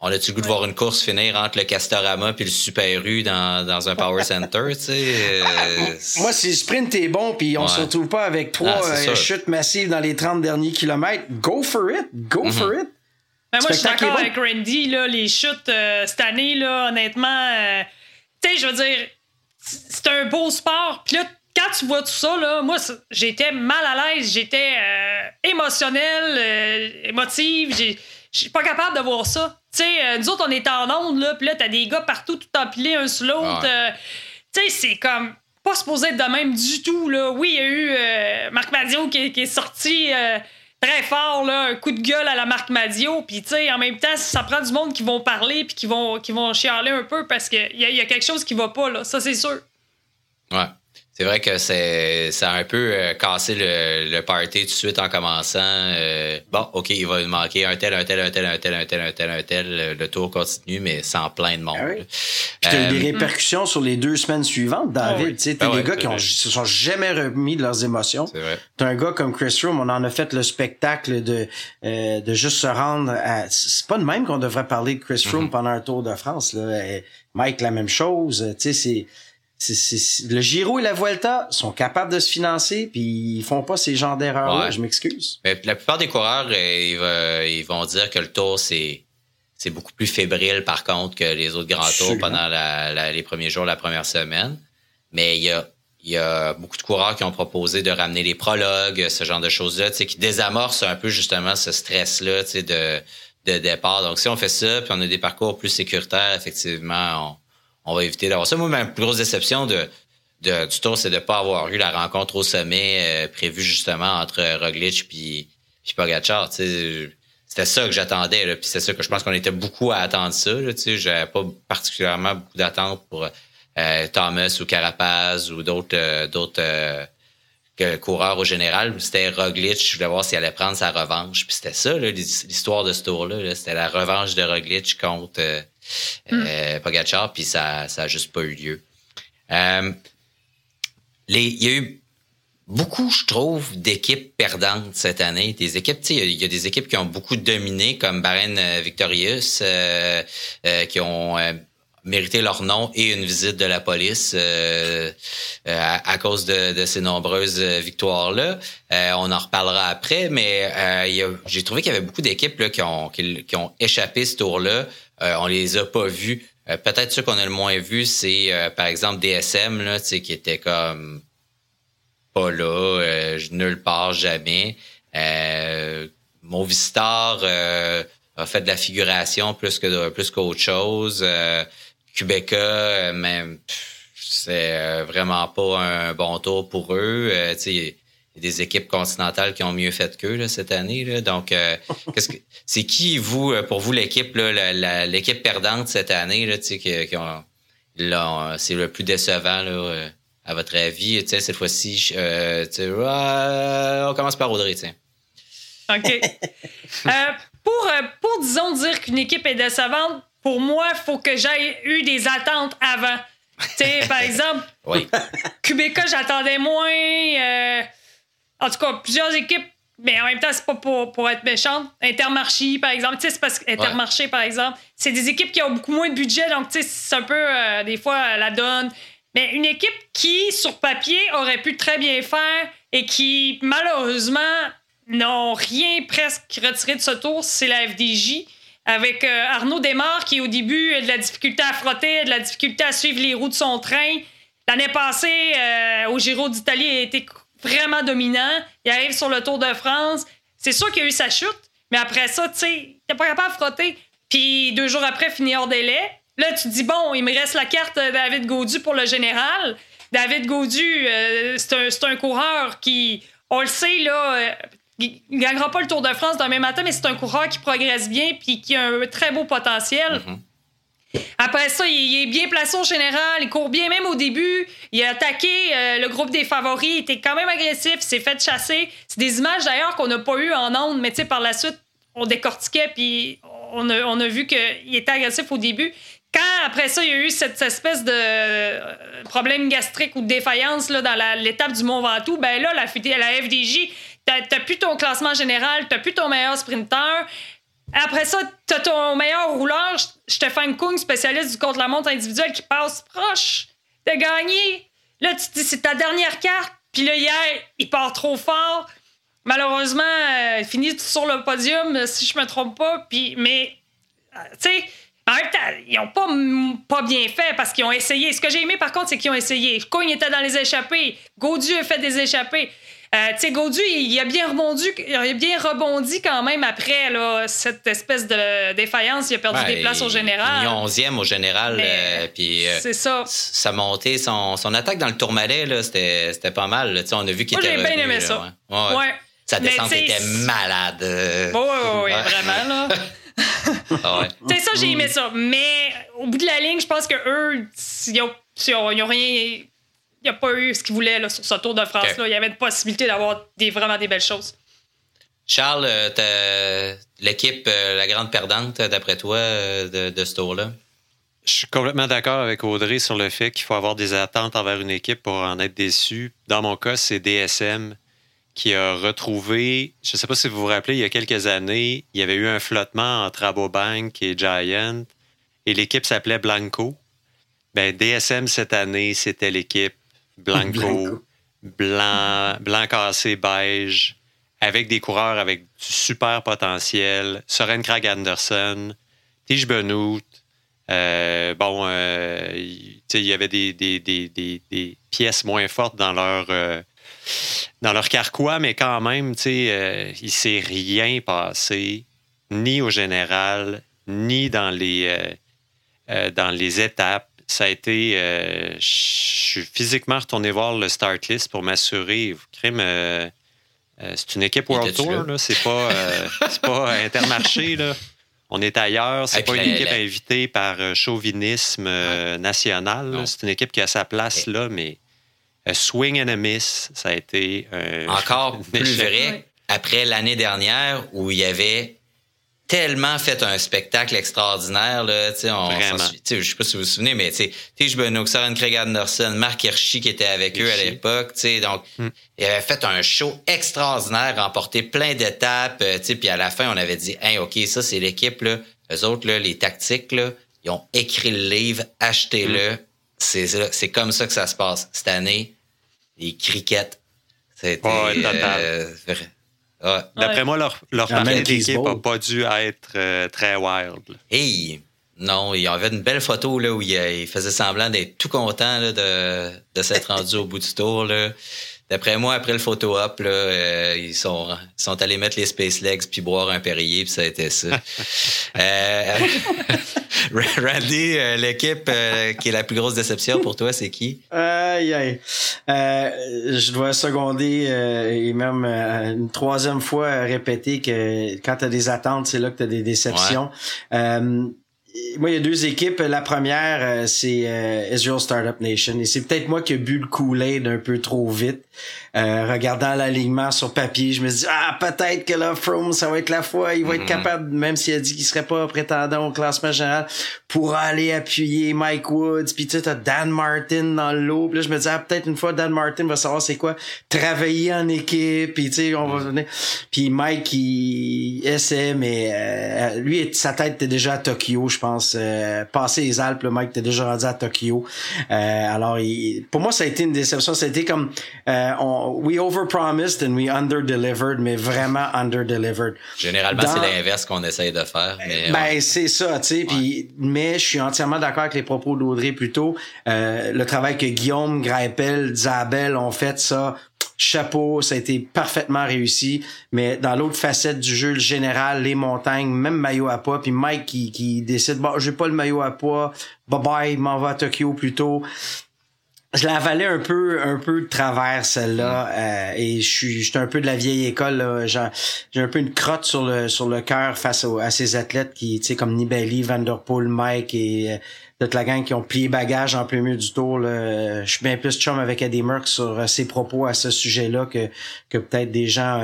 on a-tu le goût de voir une course finir entre le Castorama puis le Super U dans, dans un Power Center, tu sais? Moi, si le sprint est bon puis on se retrouve pas avec trois ah, chutes massives dans les 30 derniers kilomètres, go for it! Go mm-hmm. for it! Ben, moi, je suis d'accord avec Randy, là, les chutes cette année, là, honnêtement tu sais, je veux dire, c'est un beau sport. Puis là, quand tu vois tout ça, là, moi, j'étais mal à l'aise, j'étais euh, émotionnelle, euh, émotive, je suis pas capable de voir ça. Tu sais, euh, nous autres, on est en onde, là, puis là, t'as des gars partout tout empilés un sur l'autre. tu sais, c'est comme pas supposé être de même du tout. Là. Oui, il y a eu euh, Marc Madio qui, est sorti euh, très fort, un coup de gueule à la Marc Madio. Puis, tu sais, en même temps, ça prend du monde qui vont parler puis qui vont, qui vont chialer un peu parce qu'il y, y, a quelque chose qui va pas, là. Ça, c'est sûr. Ouais. C'est vrai que c'est ça a un peu euh, cassé le, le, party tout de suite en commençant. Euh, bon, OK, il va manquer un tel, un tel, un tel, un tel, un tel, un tel, un tel. Le tour continue, mais sans plein de monde. Ah oui. Puis t'as eu des euh, répercussions sur les deux semaines suivantes, David. Ah tu sais, t'as ah des gars qui ont, se sont jamais remis de leurs émotions. C'est vrai. T'as un gars comme Chris Room, on en a fait le spectacle de de juste se rendre à... C'est pas de même qu'on devrait parler de Chris Room mm-hmm. pendant un Tour de France. Là. Mike, la même chose. Tu sais, c'est le Giro et la Vuelta sont capables de se financer, puis ils font pas ces genres d'erreurs-là. Je m'excuse. La plupart des coureurs, euh, ils, vont dire que le Tour c'est c'est beaucoup plus fébrile par contre que les autres grands tours pendant les premiers jours, la première semaine. Mais il y a il y a beaucoup de coureurs qui ont proposé de ramener les prologues, ce genre de choses-là, qui désamorcent un peu justement ce stress-là de, de départ. Donc, si on fait ça, puis on a des parcours plus sécuritaires, effectivement, on, on va éviter d'avoir ça. Moi, ma plus grosse déception de, de du tour, c'est de ne pas avoir eu la rencontre au sommet euh, prévue justement entre Roglic puis, puis Pogacar. C'était ça que j'attendais. Puis c'est ça que je pense qu'on était beaucoup à attendre ça. J'avais pas particulièrement beaucoup d'attentes pour euh, Thomas ou Carapaz ou d'autres euh, d'autres coureurs au général. C'était Roglic. Je voulais voir s'il allait prendre sa revanche. Puis c'était ça, l'histoire de ce tour-là. C'était la revanche de Roglic contre euh, Pogachar, puis ça n'a juste pas eu lieu. Euh, il y a eu beaucoup, je trouve, d'équipes perdantes cette année. Des équipes, il y, a des équipes qui ont beaucoup dominé, comme Baren euh, Victorious, qui ont mérité leur nom et une visite de la police à, cause de, ces nombreuses victoires-là. on en reparlera après, mais j'ai trouvé qu'il y avait beaucoup d'équipes qui ont, qui, ont échappé ce tour-là euh, on les a pas vus. Euh, peut-être ceux qu'on a le moins vus, c'est euh, par exemple DSM, là, qui était comme pas là, nulle part, jamais. Movistar a fait de la figuration plus que plus qu'autre chose. Quebeca, même c'est vraiment pas un bon tour pour eux. Y a des équipes continentales qui ont mieux fait qu'eux cette année. Là. Donc, euh, qu'est-ce que c'est qui vous, euh, pour vous, l'équipe, l'équipe perdante cette année, là, qui, qui ont, c'est le plus décevant là, euh, à votre avis, cette fois-ci, on commence par Audrey, tiens. OK. pour, pour, disons, dire qu'une équipe est décevante, pour moi, il faut que j'aie eu des attentes avant. Tu sais, par exemple, oui. j'attendais moins. En tout cas, plusieurs équipes, mais en même temps, c'est pas pour, être méchante. Intermarché, par exemple. Tu sais, c'est parce qu'Intermarché, par exemple, c'est des équipes qui ont beaucoup moins de budget, donc tu sais, c'est un peu, euh, des fois, la donne. Mais une équipe qui, sur papier, aurait pu très bien faire et qui, malheureusement, n'ont rien presque retiré de ce tour, c'est la FDJ. Avec euh, Arnaud Desmar qui, au début, a de la difficulté à frotter, de la difficulté à suivre les roues de son train. L'année passée, euh, au Giro d'Italie, il a été vraiment dominant. Il arrive sur le Tour de France. C'est sûr qu'il a eu sa chute, mais après ça, tu sais, il n'est pas capable de frotter. Puis deux jours après, finit hors délai. Là, tu te dis, bon, il me reste la carte David Gaudu pour le général. David Gaudu, euh, c'est un, coureur qui, on le sait, euh, il ne gagnera pas le Tour de France demain matin, mais c'est un coureur qui progresse bien puis qui a un très beau potentiel. Mm-hmm. Après ça, il, est bien placé au général, il court bien même au début. Il a attaqué euh, le groupe des favoris, il était quand même agressif, il s'est fait chasser. C'est des images d'ailleurs qu'on n'a pas eues en ondes, mais par la suite, on décortiquait puis on a, on a vu qu'il était agressif au début. Quand après ça, il y a eu cette, espèce de euh, problème gastrique ou de défaillance là, dans l'étape du Mont Ventoux, ben là, la, la FDJ, t'as plus ton classement général, t'as plus ton meilleur sprinter. Après ça, t'as ton meilleur rouleur, Stéphane Kung, spécialiste du contre-la-montre individuel, qui passe proche de gagner. Là, tu te dis, c'est ta dernière carte. Puis là, hier, il part trop fort. Malheureusement, euh, il finit sur le podium, si je me trompe pas. Puis, mais, euh, tu sais, en ils n'ont pas, pas bien fait parce qu'ils ont essayé. Ce que j'ai aimé, par contre, c'est qu'ils ont essayé. Kung était dans les échappées. Gaudu a fait des échappées. Euh, tu sais, Gaudu, il, a bien rebondi, il a bien rebondi quand même après là, cette espèce de défaillance. Il a perdu des places au général. Il est 11e au général. Euh, puis, euh, c'est ça. Sa montée, son, son attaque dans le tourmalet, c'était pas mal. Là. On a vu qu'il était. J'ai bien aimé ça. Ouais. Sa descente était malade. Oui, oui, oui, vraiment. Là. ah ouais. ça, j'ai aimé ça. Mais au bout de la ligne, je pense que eux, ils n'ont rien il a pas eu ce qu'il voulait là, sur ce Tour de France. Là. Il y avait une possibilité d'avoir des, vraiment des belles choses. Charles, euh, l'équipe, euh, la grande perdante, d'après toi, euh, de, ce tour-là? Je suis complètement d'accord avec Audrey sur le fait qu'il faut avoir des attentes envers une équipe pour en être déçu. Dans mon cas, c'est DSM qui a retrouvé, je ne sais pas si vous vous rappelez, il y a quelques années, il y avait eu un flottement entre Abobank et Giant et l'équipe s'appelait Blanco. Ben, DSM cette année, c'était l'équipe Blanco, blanc, blanc cassé beige, avec des coureurs avec du super potentiel. Soren Krag Anderson, Tige Benoît. Euh, bon, euh, il y avait des, des, pièces moins fortes dans leur, euh, dans leur carquois, mais quand même, euh, il ne s'est rien passé, ni au général, ni dans les, dans les étapes ça a été. Euh, je suis physiquement retourné voir le start list pour m'assurer. Crime, euh, euh, c'est une équipe World Tour, là? C'est pas, pas Intermarché, là. On est ailleurs. C'est pas une équipe invitée par chauvinisme national. C'est une équipe qui a sa place là, mais swing and a miss, ça a été encore plus vrai après l'année dernière où il y avait tellement fait un spectacle extraordinaire. Là, on, je sais pas si vous vous souvenez, mais Tige Benoît, Soren Craig Anderson, Marc Hirschi qui était avec eux à l'époque. Donc, mm. il avait fait un show extraordinaire, remporté plein d'étapes. Euh, puis à la fin, on avait dit hey, OK, ça, c'est l'équipe. Là. Eux autres, là, les tactiques, là, ils ont écrit le livre, achetez-le. Mm. C'est comme ça que ça se passe. Cette année, les crickets. C'était euh, D'après moi, leur, leur d'équipe n'a pas dû être euh, très wild. Hey! Non, il y avait une belle photo là, où il, faisait semblant d'être tout content là, de, de s'être rendu au bout du tour. Là. D'après moi, après le photo op, là, euh, ils sont, sont allés mettre les Space Legs puis boire un Perrier, puis ça a été ça. euh, Randy, euh, l'équipe euh, qui est la plus grosse déception pour toi, c'est qui? Aïe, aïe. je dois seconder et même une troisième fois répéter que quand tu as des attentes, c'est là que tu as des déceptions moi, il y a deux équipes. La première, euh, c'est euh, Israel Startup Nation. Et c'est peut-être moi qui ai bu le Kool-Aid un peu trop vite. Euh, regardant l'alignement sur papier, je me dis ah peut-être que là Froome ça va être la fois, il va être mm-hmm. capable même s'il a dit qu'il serait pas prétendant au classement général pour aller appuyer Mike Woods. Puis tu sais Dan Martin dans l'eau. Là je me dis ah peut-être une fois Dan Martin va savoir c'est quoi travailler en équipe. Puis tu sais on va mm-hmm. venir. Puis Mike il essaie mais euh, lui sa tête était déjà à Tokyo je pense. Euh, passer les Alpes, le Mike était déjà rendu à Tokyo. alors il, pour moi ça a été une déception. Ça a été comme on, we overpromised and we underdelivered, mais vraiment underdelivered. Généralement, c'est l'inverse qu'on essaye de faire. Mais, ben, c'est ça, tu sais. Mais je suis entièrement d'accord avec les propos d'Audrey plus tôt. Euh, le travail que Guillaume, Grappel, Zabel ont fait, ça, chapeau, ça a été parfaitement réussi. Mais dans l'autre facette du jeu, le général, les montagnes, même maillot à poids, puis Mike qui, qui décide, bon, j'ai pas le maillot à poids, bye bye, m'en va à Tokyo plutôt je la avalais un peu un peu de travers celle-là euh, et je suis un peu de la vieille école j'ai un peu une crotte sur le sur le cœur face à ces athlètes qui tu sais comme Nibali, Vanderpool, Mike et euh, toute la gang qui ont plié bagage en plein milieu du tour là. je suis bien plus chum avec Eddie Merckx sur euh, ses propos à ce sujet-là que que peut-être des gens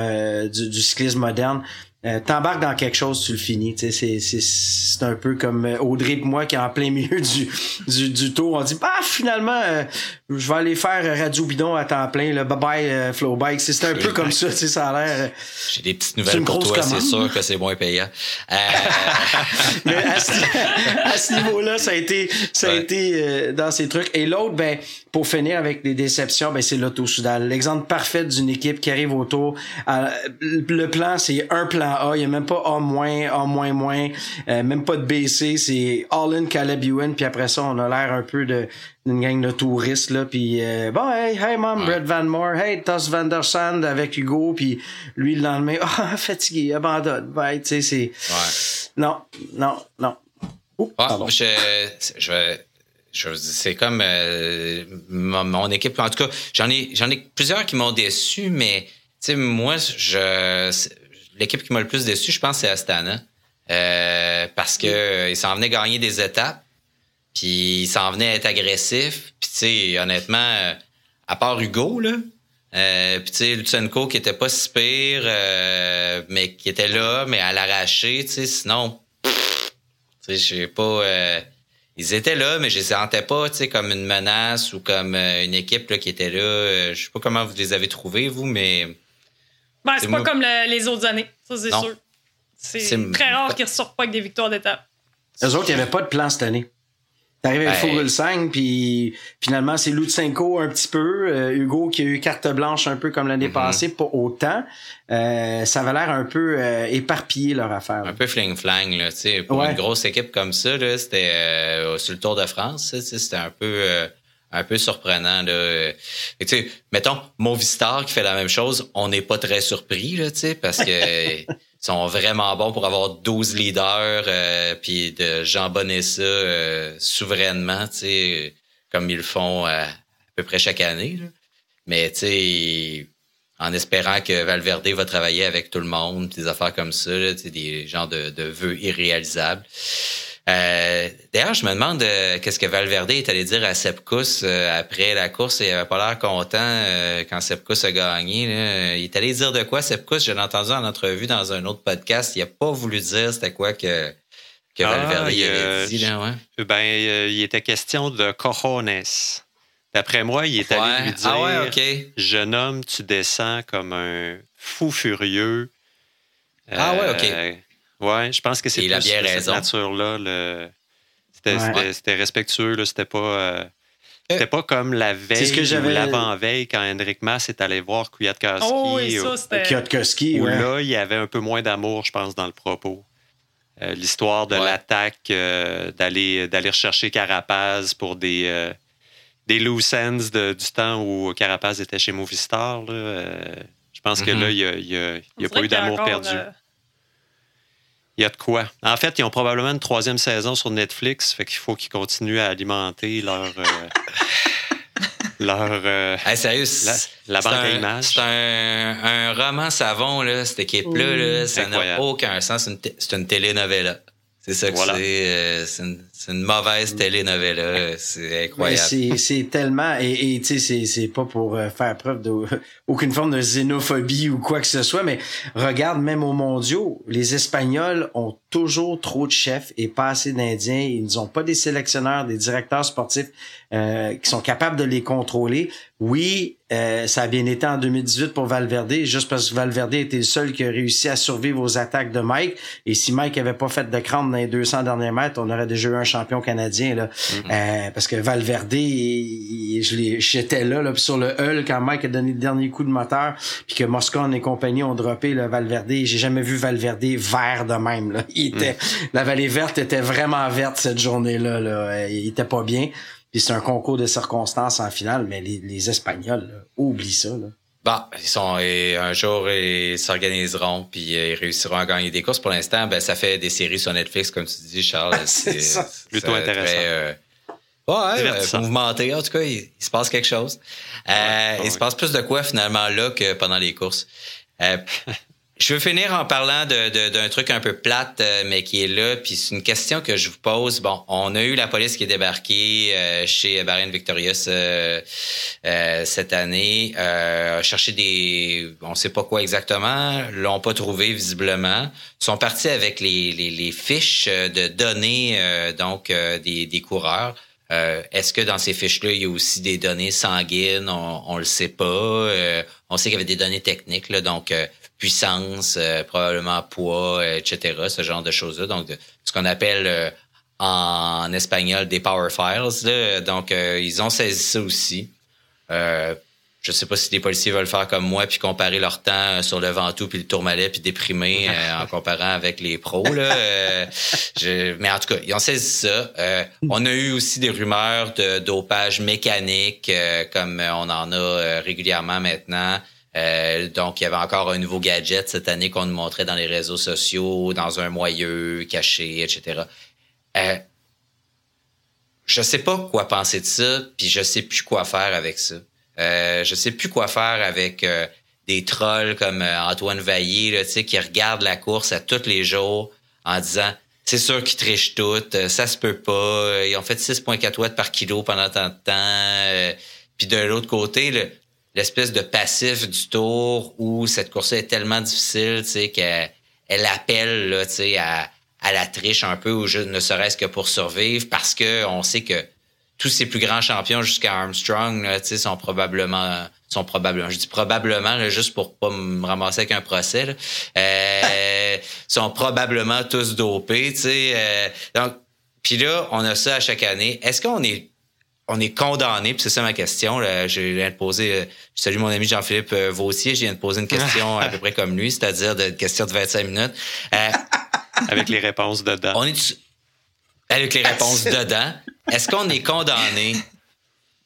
du, du cyclisme moderne euh, t'embarques dans quelque chose, tu le finis. C'est, c'est, c'est un peu comme euh, Audrey et moi qui en plein milieu du, du, du tour. On dit bah finalement euh, je vais aller faire Radio Bidon à temps plein, le bye bye flow bike. C'est, un peu comme ça, ça a l'air. J'ai des petites nouvelles pour toi, c'est sûr que c'est moins payant. Mais à ce, niveau-là, ça a été ça a été dans ces trucs. Et l'autre, ben, pour finir avec des déceptions, ben c'est l'auto Soudal. L'exemple parfait d'une équipe qui arrive autour. le plan, c'est un plan A. Il n'y a même pas A moins, A moins moins, euh, même pas de BC. C'est All-in Caleb Ewan. Puis après ça, on a l'air un peu de une gang de touristes là puis euh, bon hey hey mom Brett Van Moore hey Tos Van Der Sand avec Hugo puis lui le lendemain ah fatigué abandonne. Ouais tu sais c'est non non non. Ah, je, je, je, c'est comme euh, mon, équipe en tout cas j'en ai j'en ai plusieurs qui m'ont déçu mais tu sais moi je l'équipe qui m'a le plus déçu je pense c'est Astana euh, parce que il s'en venait gagner des étapes puis il s'en venait être agressif. Puis tu sais, honnêtement, euh, à part Hugo, là, euh, puis tu sais, Lutsenko qui était pas si pire, euh, mais qui était là, mais à l'arracher, tu sais, sinon, tu sais, j'ai pas... ils étaient là, mais je les sentais pas, tu sais, comme une menace ou comme une équipe là, qui était là. je sais pas comment vous les avez trouvés, vous, mais... Ben, c'est pas comme les autres années, ça c'est sûr. C'est très rare qu'ils ressortent pas avec des victoires d'étape. Eux autres, il n'y avait pas de plan cette année. T'arrives avec ben, Fogelsang, puis finalement, c'est Lutsenko un petit peu. Euh, Hugo qui a eu carte blanche un peu comme l'année mm-hmm. passée, pas autant. Euh, ça avait l'air un peu euh, éparpillé leur affaire. Un peu fling-flang, là. sais pour une grosse équipe comme ça, là, c'était sur le Tour de France, c'était un peu un peu surprenant. Là. tu sais, mettons, Movistar qui fait la même chose, on n'est pas très surpris, là, parce que sont vraiment bons pour avoir 12 leaders euh, puis de jambonner ça euh, souverainement, tu sais, comme ils le font euh, à, peu près chaque année. Là. Mais tu sais, en espérant que Valverde va travailler avec tout le monde, des affaires comme ça, là, des genres de, de vœux irréalisables. Euh, d'ailleurs, je me demande euh, qu'est-ce que Valverde est allé dire à Sepkus euh, après la course. Il avait pas l'air content quand Sepkus a gagné. Il est allé dire de quoi Sepkus? Je l'ai entendu en entrevue dans un autre podcast. Il a pas voulu dire c'était quoi que, que ah, Valverde avait dit. Là, Ben, il était question de cojones. D'après moi, il est allé lui dire ah ouais, Jeune homme, tu descends comme un fou furieux. Ah ouais, OK. Ouais, je pense que c'est plus cette nature-là. Le... C'était respectueux, c'était pas. Euh, c'était pas comme la veille ou l'avant-veille quand Henrik Mass est allé voir Kwiatkowski. Oh oui, ça. Kwiatkowski, où là, il y avait un peu moins d'amour, je pense, dans le propos. Euh, l'histoire de l'attaque, euh, d'aller d'aller rechercher Carapaz pour des, des loose ends du temps où Carapaz était chez Movistar. je pense que là, il n'y a, a pas eu d'amour perdu il y a de quoi. En fait, ils ont probablement une troisième saison sur Netflix, fait qu'il faut qu'ils continuent à alimenter leur. Euh, leur. Euh, sérieux, la, banque à images. C'est un, roman savon, là, cette équipe-là. ça n'a aucun sens. C'est une, une télénovela. C'est ça que c'est. Euh, c'est une, mauvaise télénovela. C'est incroyable. C'est tellement. Et tu sais, c'est pas pour euh, faire preuve d'aucune forme de xénophobie ou quoi que ce soit, mais regarde, même aux mondiaux, les Espagnols ont toujours trop de chefs et pas assez d'Indiens. Ils n'ont pas des sélectionneurs, des directeurs sportifs euh, qui sont capables de les contrôler. Oui, euh, ça a bien été en 2018 pour Valverde, juste parce que Valverde était le seul qui a réussi à survivre aux attaques de Mike. Et si Mike avait pas fait de crampe dans les 200 derniers mètres, on aurait déjà eu un champion canadien. Là. Mm-hmm. Euh, parce que Valverde, j'étais là, là sur le Hull quand Mike a donné le dernier coup de moteur, puis que Moscone et compagnie ont droppé le Valverde. J'ai jamais vu Valverde vert de même. Là. Il était, mm. La vallée verte était vraiment verte cette journée-là. Là. Il était pas bien. Puis c'est un concours de circonstances en finale, mais les, Espagnols, oublient ça. Là. Bon, ils sont un jour ils s'organiseront puis euh, ils réussiront à gagner des courses. Pour l'instant, ben ça fait des séries sur Netflix, comme tu dis, Charles. c'est plutôt intéressant. Euh, ouais, euh, mouvementé. En tout cas, il, se passe quelque chose. Euh, il se passe plus de quoi finalement là que pendant les courses. Je veux finir en parlant d'un truc un peu plate, euh, mais qui est là. Puis c'est une question que je vous pose. Bon, on a eu la police qui est débarquée euh, chez Bahrain Victorious euh, cette année, chercher des, on sait pas quoi exactement, l'ont pas trouvé visiblement. Ils sont partis avec les, les, fiches de données donc des, des coureurs. Est-ce que dans ces fiches-là, il y a aussi des données sanguines? On, on le sait pas. on sait qu'il y avait des données techniques, là, donc puissance, euh, probablement poids, euh, etc., ce genre de choses-là. Donc, ce qu'on appelle euh, en espagnol des power files. Donc, ils ont saisi ça aussi. je sais pas si les policiers veulent faire comme moi puis comparer leur temps sur le Ventoux puis le Tourmalet puis déprimer euh, en comparant avec les pros là. Euh, mais en tout cas, ils ont saisi ça. Euh, on a eu aussi des rumeurs de dopage mécanique comme on en a régulièrement maintenant. Donc, il y avait encore un nouveau gadget cette année qu'on nous montrait dans les réseaux sociaux, dans un moyeu caché, etc. Euh, je sais pas quoi penser de ça, puis je sais plus quoi faire avec ça. Euh, je sais plus quoi faire avec euh, des trolls comme euh, Antoine Vaillé, là, qui regardent la course à tous les jours en disant c'est sûr qu'ils trichent toutes, euh, ça se peut pas. Ils ont fait 6,4 watts par kilo pendant tant de temps. Puis de l'autre côté, l'espèce de passif du tour où cette course est tellement difficile, qu'elle elle appelle là, à, à la triche un peu, ou juste ne serait-ce que pour survivre, parce que on sait que tous ces plus grands champions jusqu'à Armstrong là, sont probablement sont probablement je dis probablement là, juste pour pas me ramasser avec un procès là, euh, sont probablement tous dopés tu sais euh, donc puis là on a ça à chaque année. Est-ce qu'on est on est condamné puis c'est ça ma question là, je viens de poser euh, je salue mon ami Jean-Philippe euh, Vaussier je viens de poser une question à peu près comme lui c'est-à-dire de question de 25 minutes. Avec les réponses dedans. on est avec les réponses dedans est-ce qu'on est condamné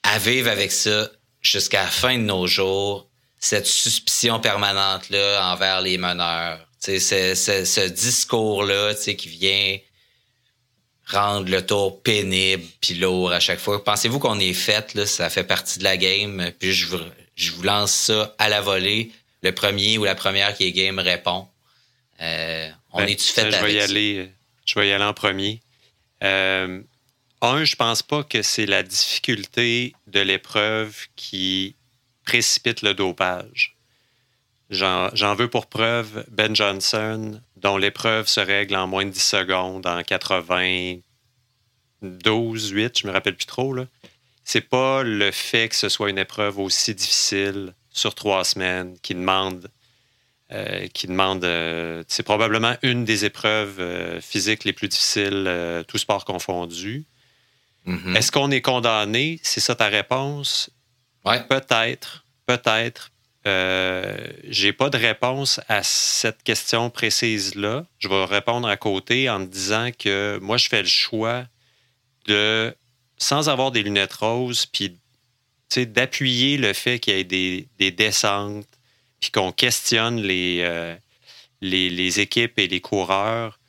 à vivre avec ça jusqu'à la fin de nos jours, cette suspicion permanente-là envers les meneurs? C'est, ce discours-là qui vient rendre le tour pénible puis lourd à chaque fois. Pensez-vous qu'on est fait, là, ça fait partie de la game, puis je vous, je vous lance ça à la volée. Le premier ou la première qui est game répond. Euh, on ben, est-tu fait je vais y aller, Je vais y aller en premier. Euh, un, je pense pas que c'est la difficulté de l'épreuve qui précipite le dopage. J'en veux pour preuve Ben Johnson, dont l'épreuve se règle en moins de 10 secondes, en 92, 8, je me rappelle plus trop. Là. C'est pas le fait que ce soit une épreuve aussi difficile sur trois semaines qui demande. Euh, qui demande euh, c'est probablement une des épreuves euh, physiques les plus difficiles, tout sport confondu. Mm-hmm. Est-ce qu'on est condamné? C'est ça ta réponse? Ouais. Peut-être, peut-être. Euh, j'ai pas de réponse à cette question précise-là. Je vais répondre à côté en disant que moi, je fais le choix de, sans avoir des lunettes roses, puis d'appuyer le fait qu'il y ait des, descentes, puis qu'on questionne les, euh, les, les, équipes et les coureurs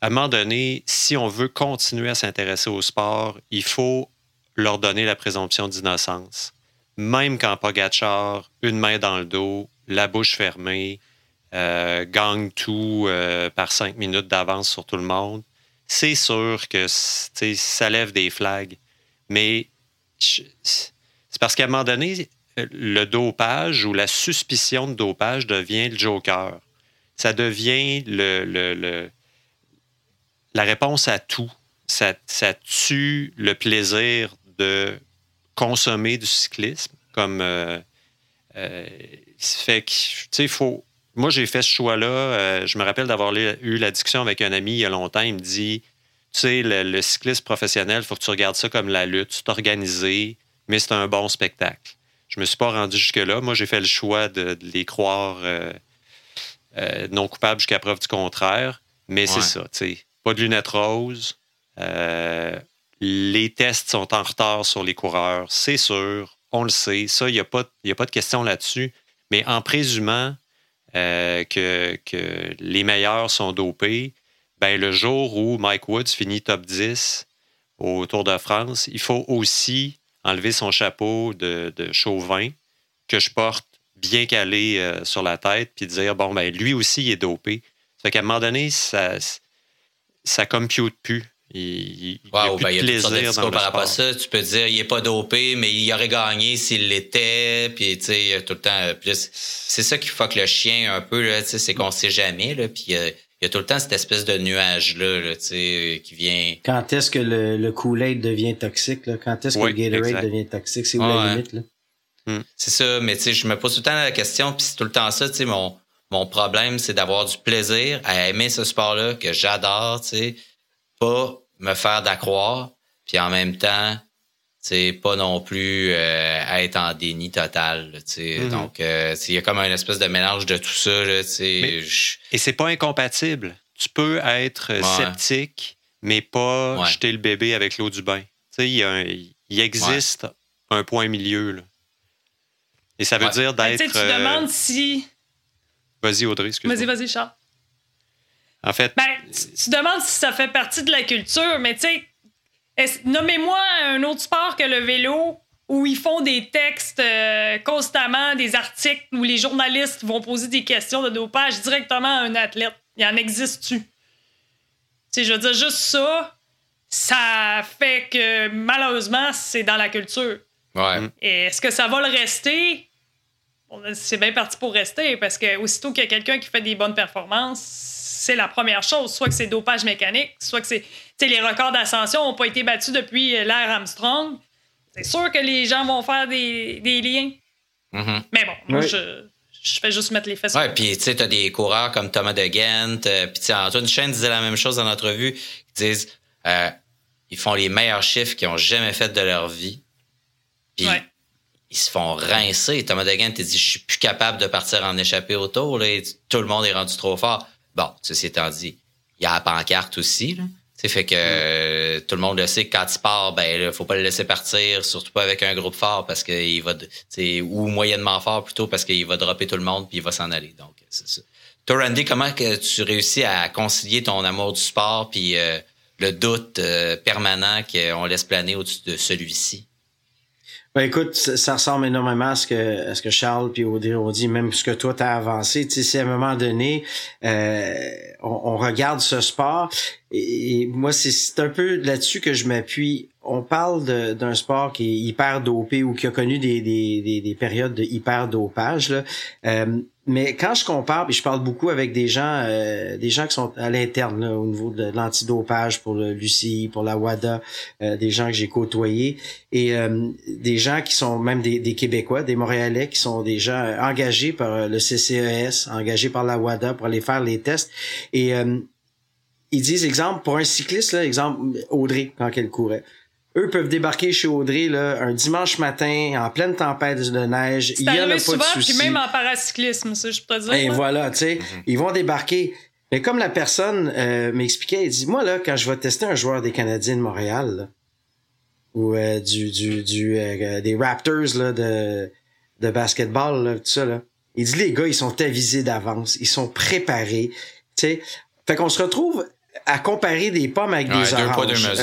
à un moment donné, si on veut continuer à s'intéresser au sport, il faut leur donner la présomption d'innocence. Même quand Pogachar, une main dans le dos, la bouche fermée, euh, gagne tout euh, par cinq minutes d'avance sur tout le monde, c'est sûr que ça lève des flags. Mais c'est parce qu'à un moment donné, le dopage ou la suspicion de dopage devient le joker. Ça devient la réponse à tout. Ça, tue le plaisir de consommer du cyclisme. Comme euh, euh, fait que, tu sais, faut. Moi, j'ai fait ce choix-là. Euh, je me rappelle d'avoir eu la discussion avec un ami il y a longtemps. Il me dit Tu sais, le, cyclisme professionnel, il faut que tu regardes ça comme la lutte. Tu t'organises, mais c'est un bon spectacle. Je me suis pas rendu jusque-là. Moi, j'ai fait le choix de, les croire non coupables jusqu'à preuve du contraire. Mais c'est ça, tu sais pas de lunettes roses. Euh, les tests sont en retard sur les coureurs, c'est sûr, on le sait. Ça, il n'y a, pas, a pas de question là-dessus. Mais en présumant euh, que, les meilleurs sont dopés, ben, le jour où Mike Woods finit top 10 au Tour de France, il faut aussi enlever son chapeau de, de chauvin que je porte bien calé euh, sur la tête, puis dire, bon, ben, lui aussi, il est dopé. Ça fait qu'à un moment donné, ça, ça compute plus. Il, il, wow, ben, y a plaisir dans par rapport à ça. Tu peux dire, il est pas dopé, mais il aurait gagné s'il l'était. Puis, tu sais, tout le temps. C'est ça qui fuck le chien un peu, là, c'est qu'on sait jamais, là. Puis, il y a tout le temps cette espèce de nuage-là, là, qui vient. Quand est-ce que le, le Kool-Aid devient toxique, là? Quand est-ce que le Gatorade devient toxique? C'est où la limite, là? Hmm. C'est ça, mais tu sais, je me pose tout le temps la question, puis c'est tout le temps ça, tu sais, mon, mon problème, c'est d'avoir du plaisir à aimer ce sport-là que j'adore, tu sais, pas me faire d'accroire, puis en même temps, tu c'est pas non plus euh, être en déni total. Mm-hmm. Donc, euh, il y a comme un espèce de mélange de tout ça. Là, Et c'est pas incompatible. Tu peux être sceptique, mais pas jeter le bébé avec l'eau du bain. Il, il existe un point milieu. Là. Et ça veut dire d'être. Tu demandes si. Vas-y, Audrey, excuse-moi. Vas-y, vas-y, Charles. En fait. Ben, tu, demandes si ça fait partie de la culture, mais tu sais, nommez-moi un autre sport que le vélo où ils font des textes euh, constamment, des articles où les journalistes vont poser des questions de dopage directement à un athlète. Il y en existe-tu? Tu je veux dire, juste ça, ça fait que malheureusement, c'est dans la culture. Ouais. Et est-ce que ça va le rester? c'est bien parti pour rester parce que aussitôt qu'il y a quelqu'un qui fait des bonnes performances, c'est la première chose. Soit que c'est dopage mécanique, soit que c'est. les records d'ascension n'ont pas été battus depuis l'ère Armstrong. C'est sûr que les gens vont faire des, liens. Mm-hmm. Mais bon, moi, je, fais juste mettre les fesses. Ouais, puis tu sais, t'as des coureurs comme Thomas de Ghent, euh, puis tu Antoine Chen disait la même chose dans l'entrevue. Ils disent euh, ils font les meilleurs chiffres qu'ils ont jamais fait de leur vie. Puis ils se font rincer. Thomas de Ghent, dit Je suis plus capable de partir en échappée autour. Là, tout le monde est rendu trop fort. Bon, ceci étant dit, il y a la pancarte aussi. Là. fait que euh, tout le monde le sait que quand il part, ben là, faut pas le laisser partir, surtout pas avec un groupe fort parce qu'il va ou moyennement fort plutôt parce qu'il va dropper tout le monde puis il va s'en aller. Donc c'est ça. Toi, Randy, comment que tu réussis à concilier ton amour du sport puis euh, le doute euh, permanent qu'on laisse planer au-dessus de celui-ci? Ben écoute, ça, ressemble énormément à ce que, à ce que Charles puis Audrey ont dit, même ce que toi t'as avancé. Tu sais, si à un moment donné, euh, on, regarde ce sport, et, moi c'est un peu là-dessus que je m'appuie. On parle d'un sport qui est hyper dopé ou qui a connu des, des, des, périodes de hyper dopage. Là. Euh, mais quand je compare, puis je parle beaucoup avec des gens, euh, des gens qui sont à l'interne au niveau de l'antidopage pour le Lucie, pour la WADA, euh, des gens que j'ai côtoyés et euh, des gens qui sont même des, des, Québécois, des Montréalais qui sont des gens engagés par le CCES, engagés par la WADA pour aller faire les tests. Et ils disent, exemple, pour un cycliste, là, exemple, Audrey, quand elle courait eux peuvent débarquer chez Audrey là, un dimanche matin en pleine tempête de neige. Il y a pas de souci. Puis même en paracyclisme, ça, je peux dire. Et voilà, tu sais, mhm. ils vont débarquer. Mais comme la personne euh, m'expliquait, il dit moi là, quand je vais tester un joueur des Canadiens de Montréal ou euh, du du du euh, des Raptors là de de basketball là, tout ça là, il dit les gars ils sont avisés d'avance, ils sont préparés, tu sais. Fait qu'on se retrouve à comparer des pommes avec des oranges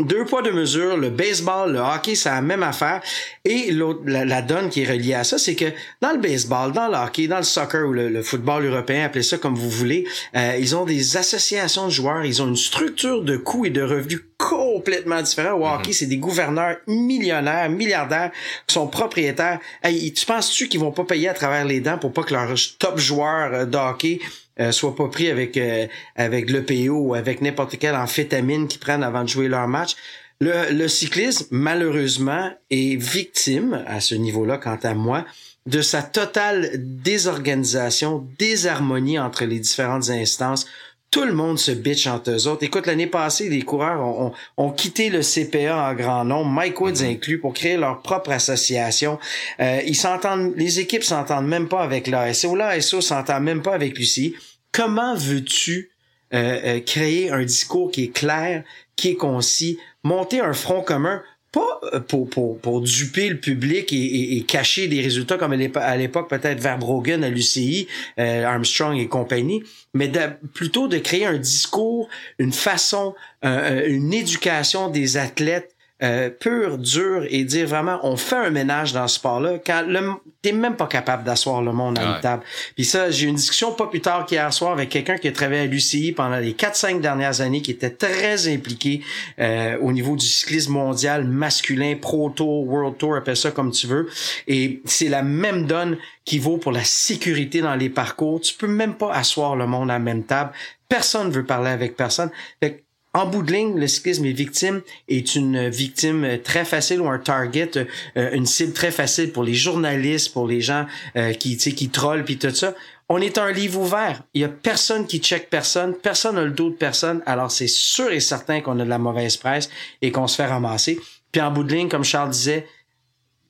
deux poids deux mesures, le baseball, le hockey, c'est la même affaire. Et l'autre, la, donne qui est reliée à ça, c'est que dans le baseball, dans le hockey, dans le soccer ou le, football européen, appelez ça comme vous voulez, euh, ils ont des associations de joueurs, ils ont une structure de coûts et de revenus complètement différents. Au hockey, mhm. c'est des gouverneurs millionnaires, milliardaires qui sont propriétaires. Hey, tu penses-tu qu'ils vont pas payer à travers les dents pour pas que leur top joueur euh, de hockey euh, soit pas pris avec euh, avec l'EPO ou avec n'importe quelle amphétamine qu'ils prennent avant de jouer leur match? Le, le cyclisme, malheureusement, est victime, à ce niveau-là, quant à moi, de sa totale désorganisation, désharmonie entre les différentes instances. Tout le monde se bitch entre eux autres. Écoute, l'année passée, les coureurs ont, ont, quitté le CPA en grand nombre, Mike Woods mm-hmm. inclus, pour créer leur propre association. Euh, ils s'entendent, les équipes s'entendent même pas avec l'ASO. L'ASO s'entend même pas avec Lucie comment veux-tu euh, euh, créer un discours qui est clair, qui est concis, monter un front commun, pas euh, pour, pour, pour duper le public et, cacher des résultats comme à l'époque peut-être Verbrogen à l'UCI, Armstrong et compagnie, mais plutôt de créer un discours, une façon, une éducation des athlètes euh, pur, dur et dire vraiment on fait un ménage dans ce sport-là quand le t'es même pas capable d'asseoir le monde à une table. Puis ça, j'ai eu une discussion pas plus tard qu'hier soir avec quelqu'un qui a travaillé à l'UCI pendant les 4-5 dernières années, qui était très impliqué euh, au niveau du cyclisme mondial masculin, Pro Tour, World Tour, appelle ça comme tu veux. Et c'est la même donne qui vaut pour la sécurité dans les parcours. Tu peux même pas asseoir le monde à la même table. Personne veut parler avec personne. Fait en bout de ligne, le cyclisme est victime, est une victime très facile ou un target, euh, une cible très facile pour les journalistes, pour les gens euh, qui, qui trollent puis tout ça. On est un livre ouvert. Il y a personne qui check personne. Personne n'a le dos de personne. Alors, c'est sûr et certain qu'on a de la mauvaise presse et qu'on se fait ramasser. Puis en bout de ligne, comme Charles disait,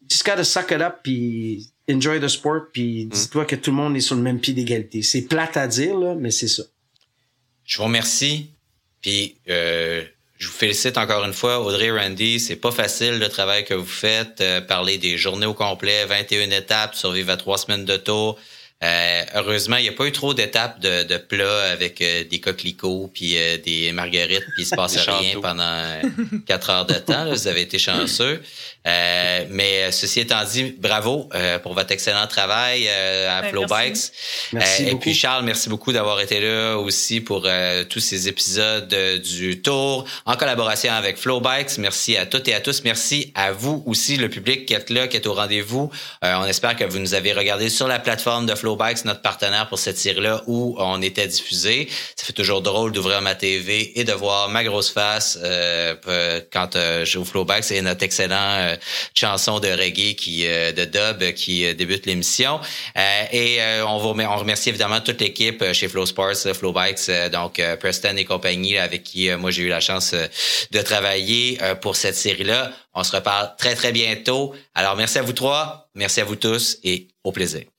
just gotta suck it up puis enjoy the sport puis mm. dis-toi que tout le monde est sur le même pied d'égalité. C'est plate à dire, là, mais c'est ça. Je vous remercie. Puis euh, je vous félicite encore une fois, Audrey Randy. C'est pas facile le travail que vous faites. Euh, parler des journées au complet, 21 étapes, survivre à trois semaines de tour. Euh, heureusement, il n'y a pas eu trop d'étapes de, de plats avec euh, des coquelicots puis euh, des marguerites, puis il se passe rien pendant quatre heures de temps. Vous avez été chanceux. mais ceci étant dit, bravo pour votre excellent travail à ben, Flow Bikes. Merci et puis Charles, merci beaucoup d'avoir été là aussi pour tous ces épisodes du Tour en collaboration avec Flow Bikes. Merci à toutes et à tous. Merci à vous aussi, le public qui est là, qui est au rendez-vous. on espère que vous nous avez regardé sur la plateforme de Flow Flowbikes, notre partenaire pour cette série-là, où on était diffusé. Ça fait toujours drôle d'ouvrir ma TV et de voir ma grosse face euh, quand euh, je joue Flowbikes et notre excellent euh, chanson de reggae qui de dub qui débute l'émission. et on, vous on remercie évidemment toute l'équipe chez Flow Sports, Flowbikes, donc Preston et compagnie avec qui moi j'ai eu la chance de travailler pour cette série-là. On se reparle très très bientôt. Alors merci à vous trois, merci à vous tous et au plaisir.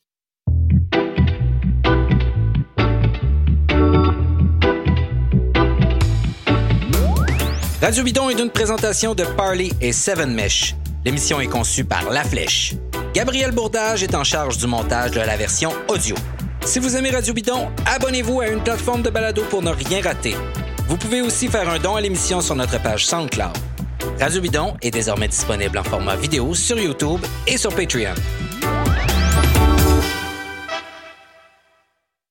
Radio Bidon est une présentation de Parley et Seven Mesh. L'émission est conçue par La Flèche. Gabriel Bourdage est en charge du montage de la version audio. Si vous aimez Radio Bidon, abonnez-vous à une plateforme de balado pour ne rien rater. Vous pouvez aussi faire un don à l'émission sur notre page SoundCloud. Radio Bidon est désormais disponible en format vidéo sur YouTube et sur Patreon.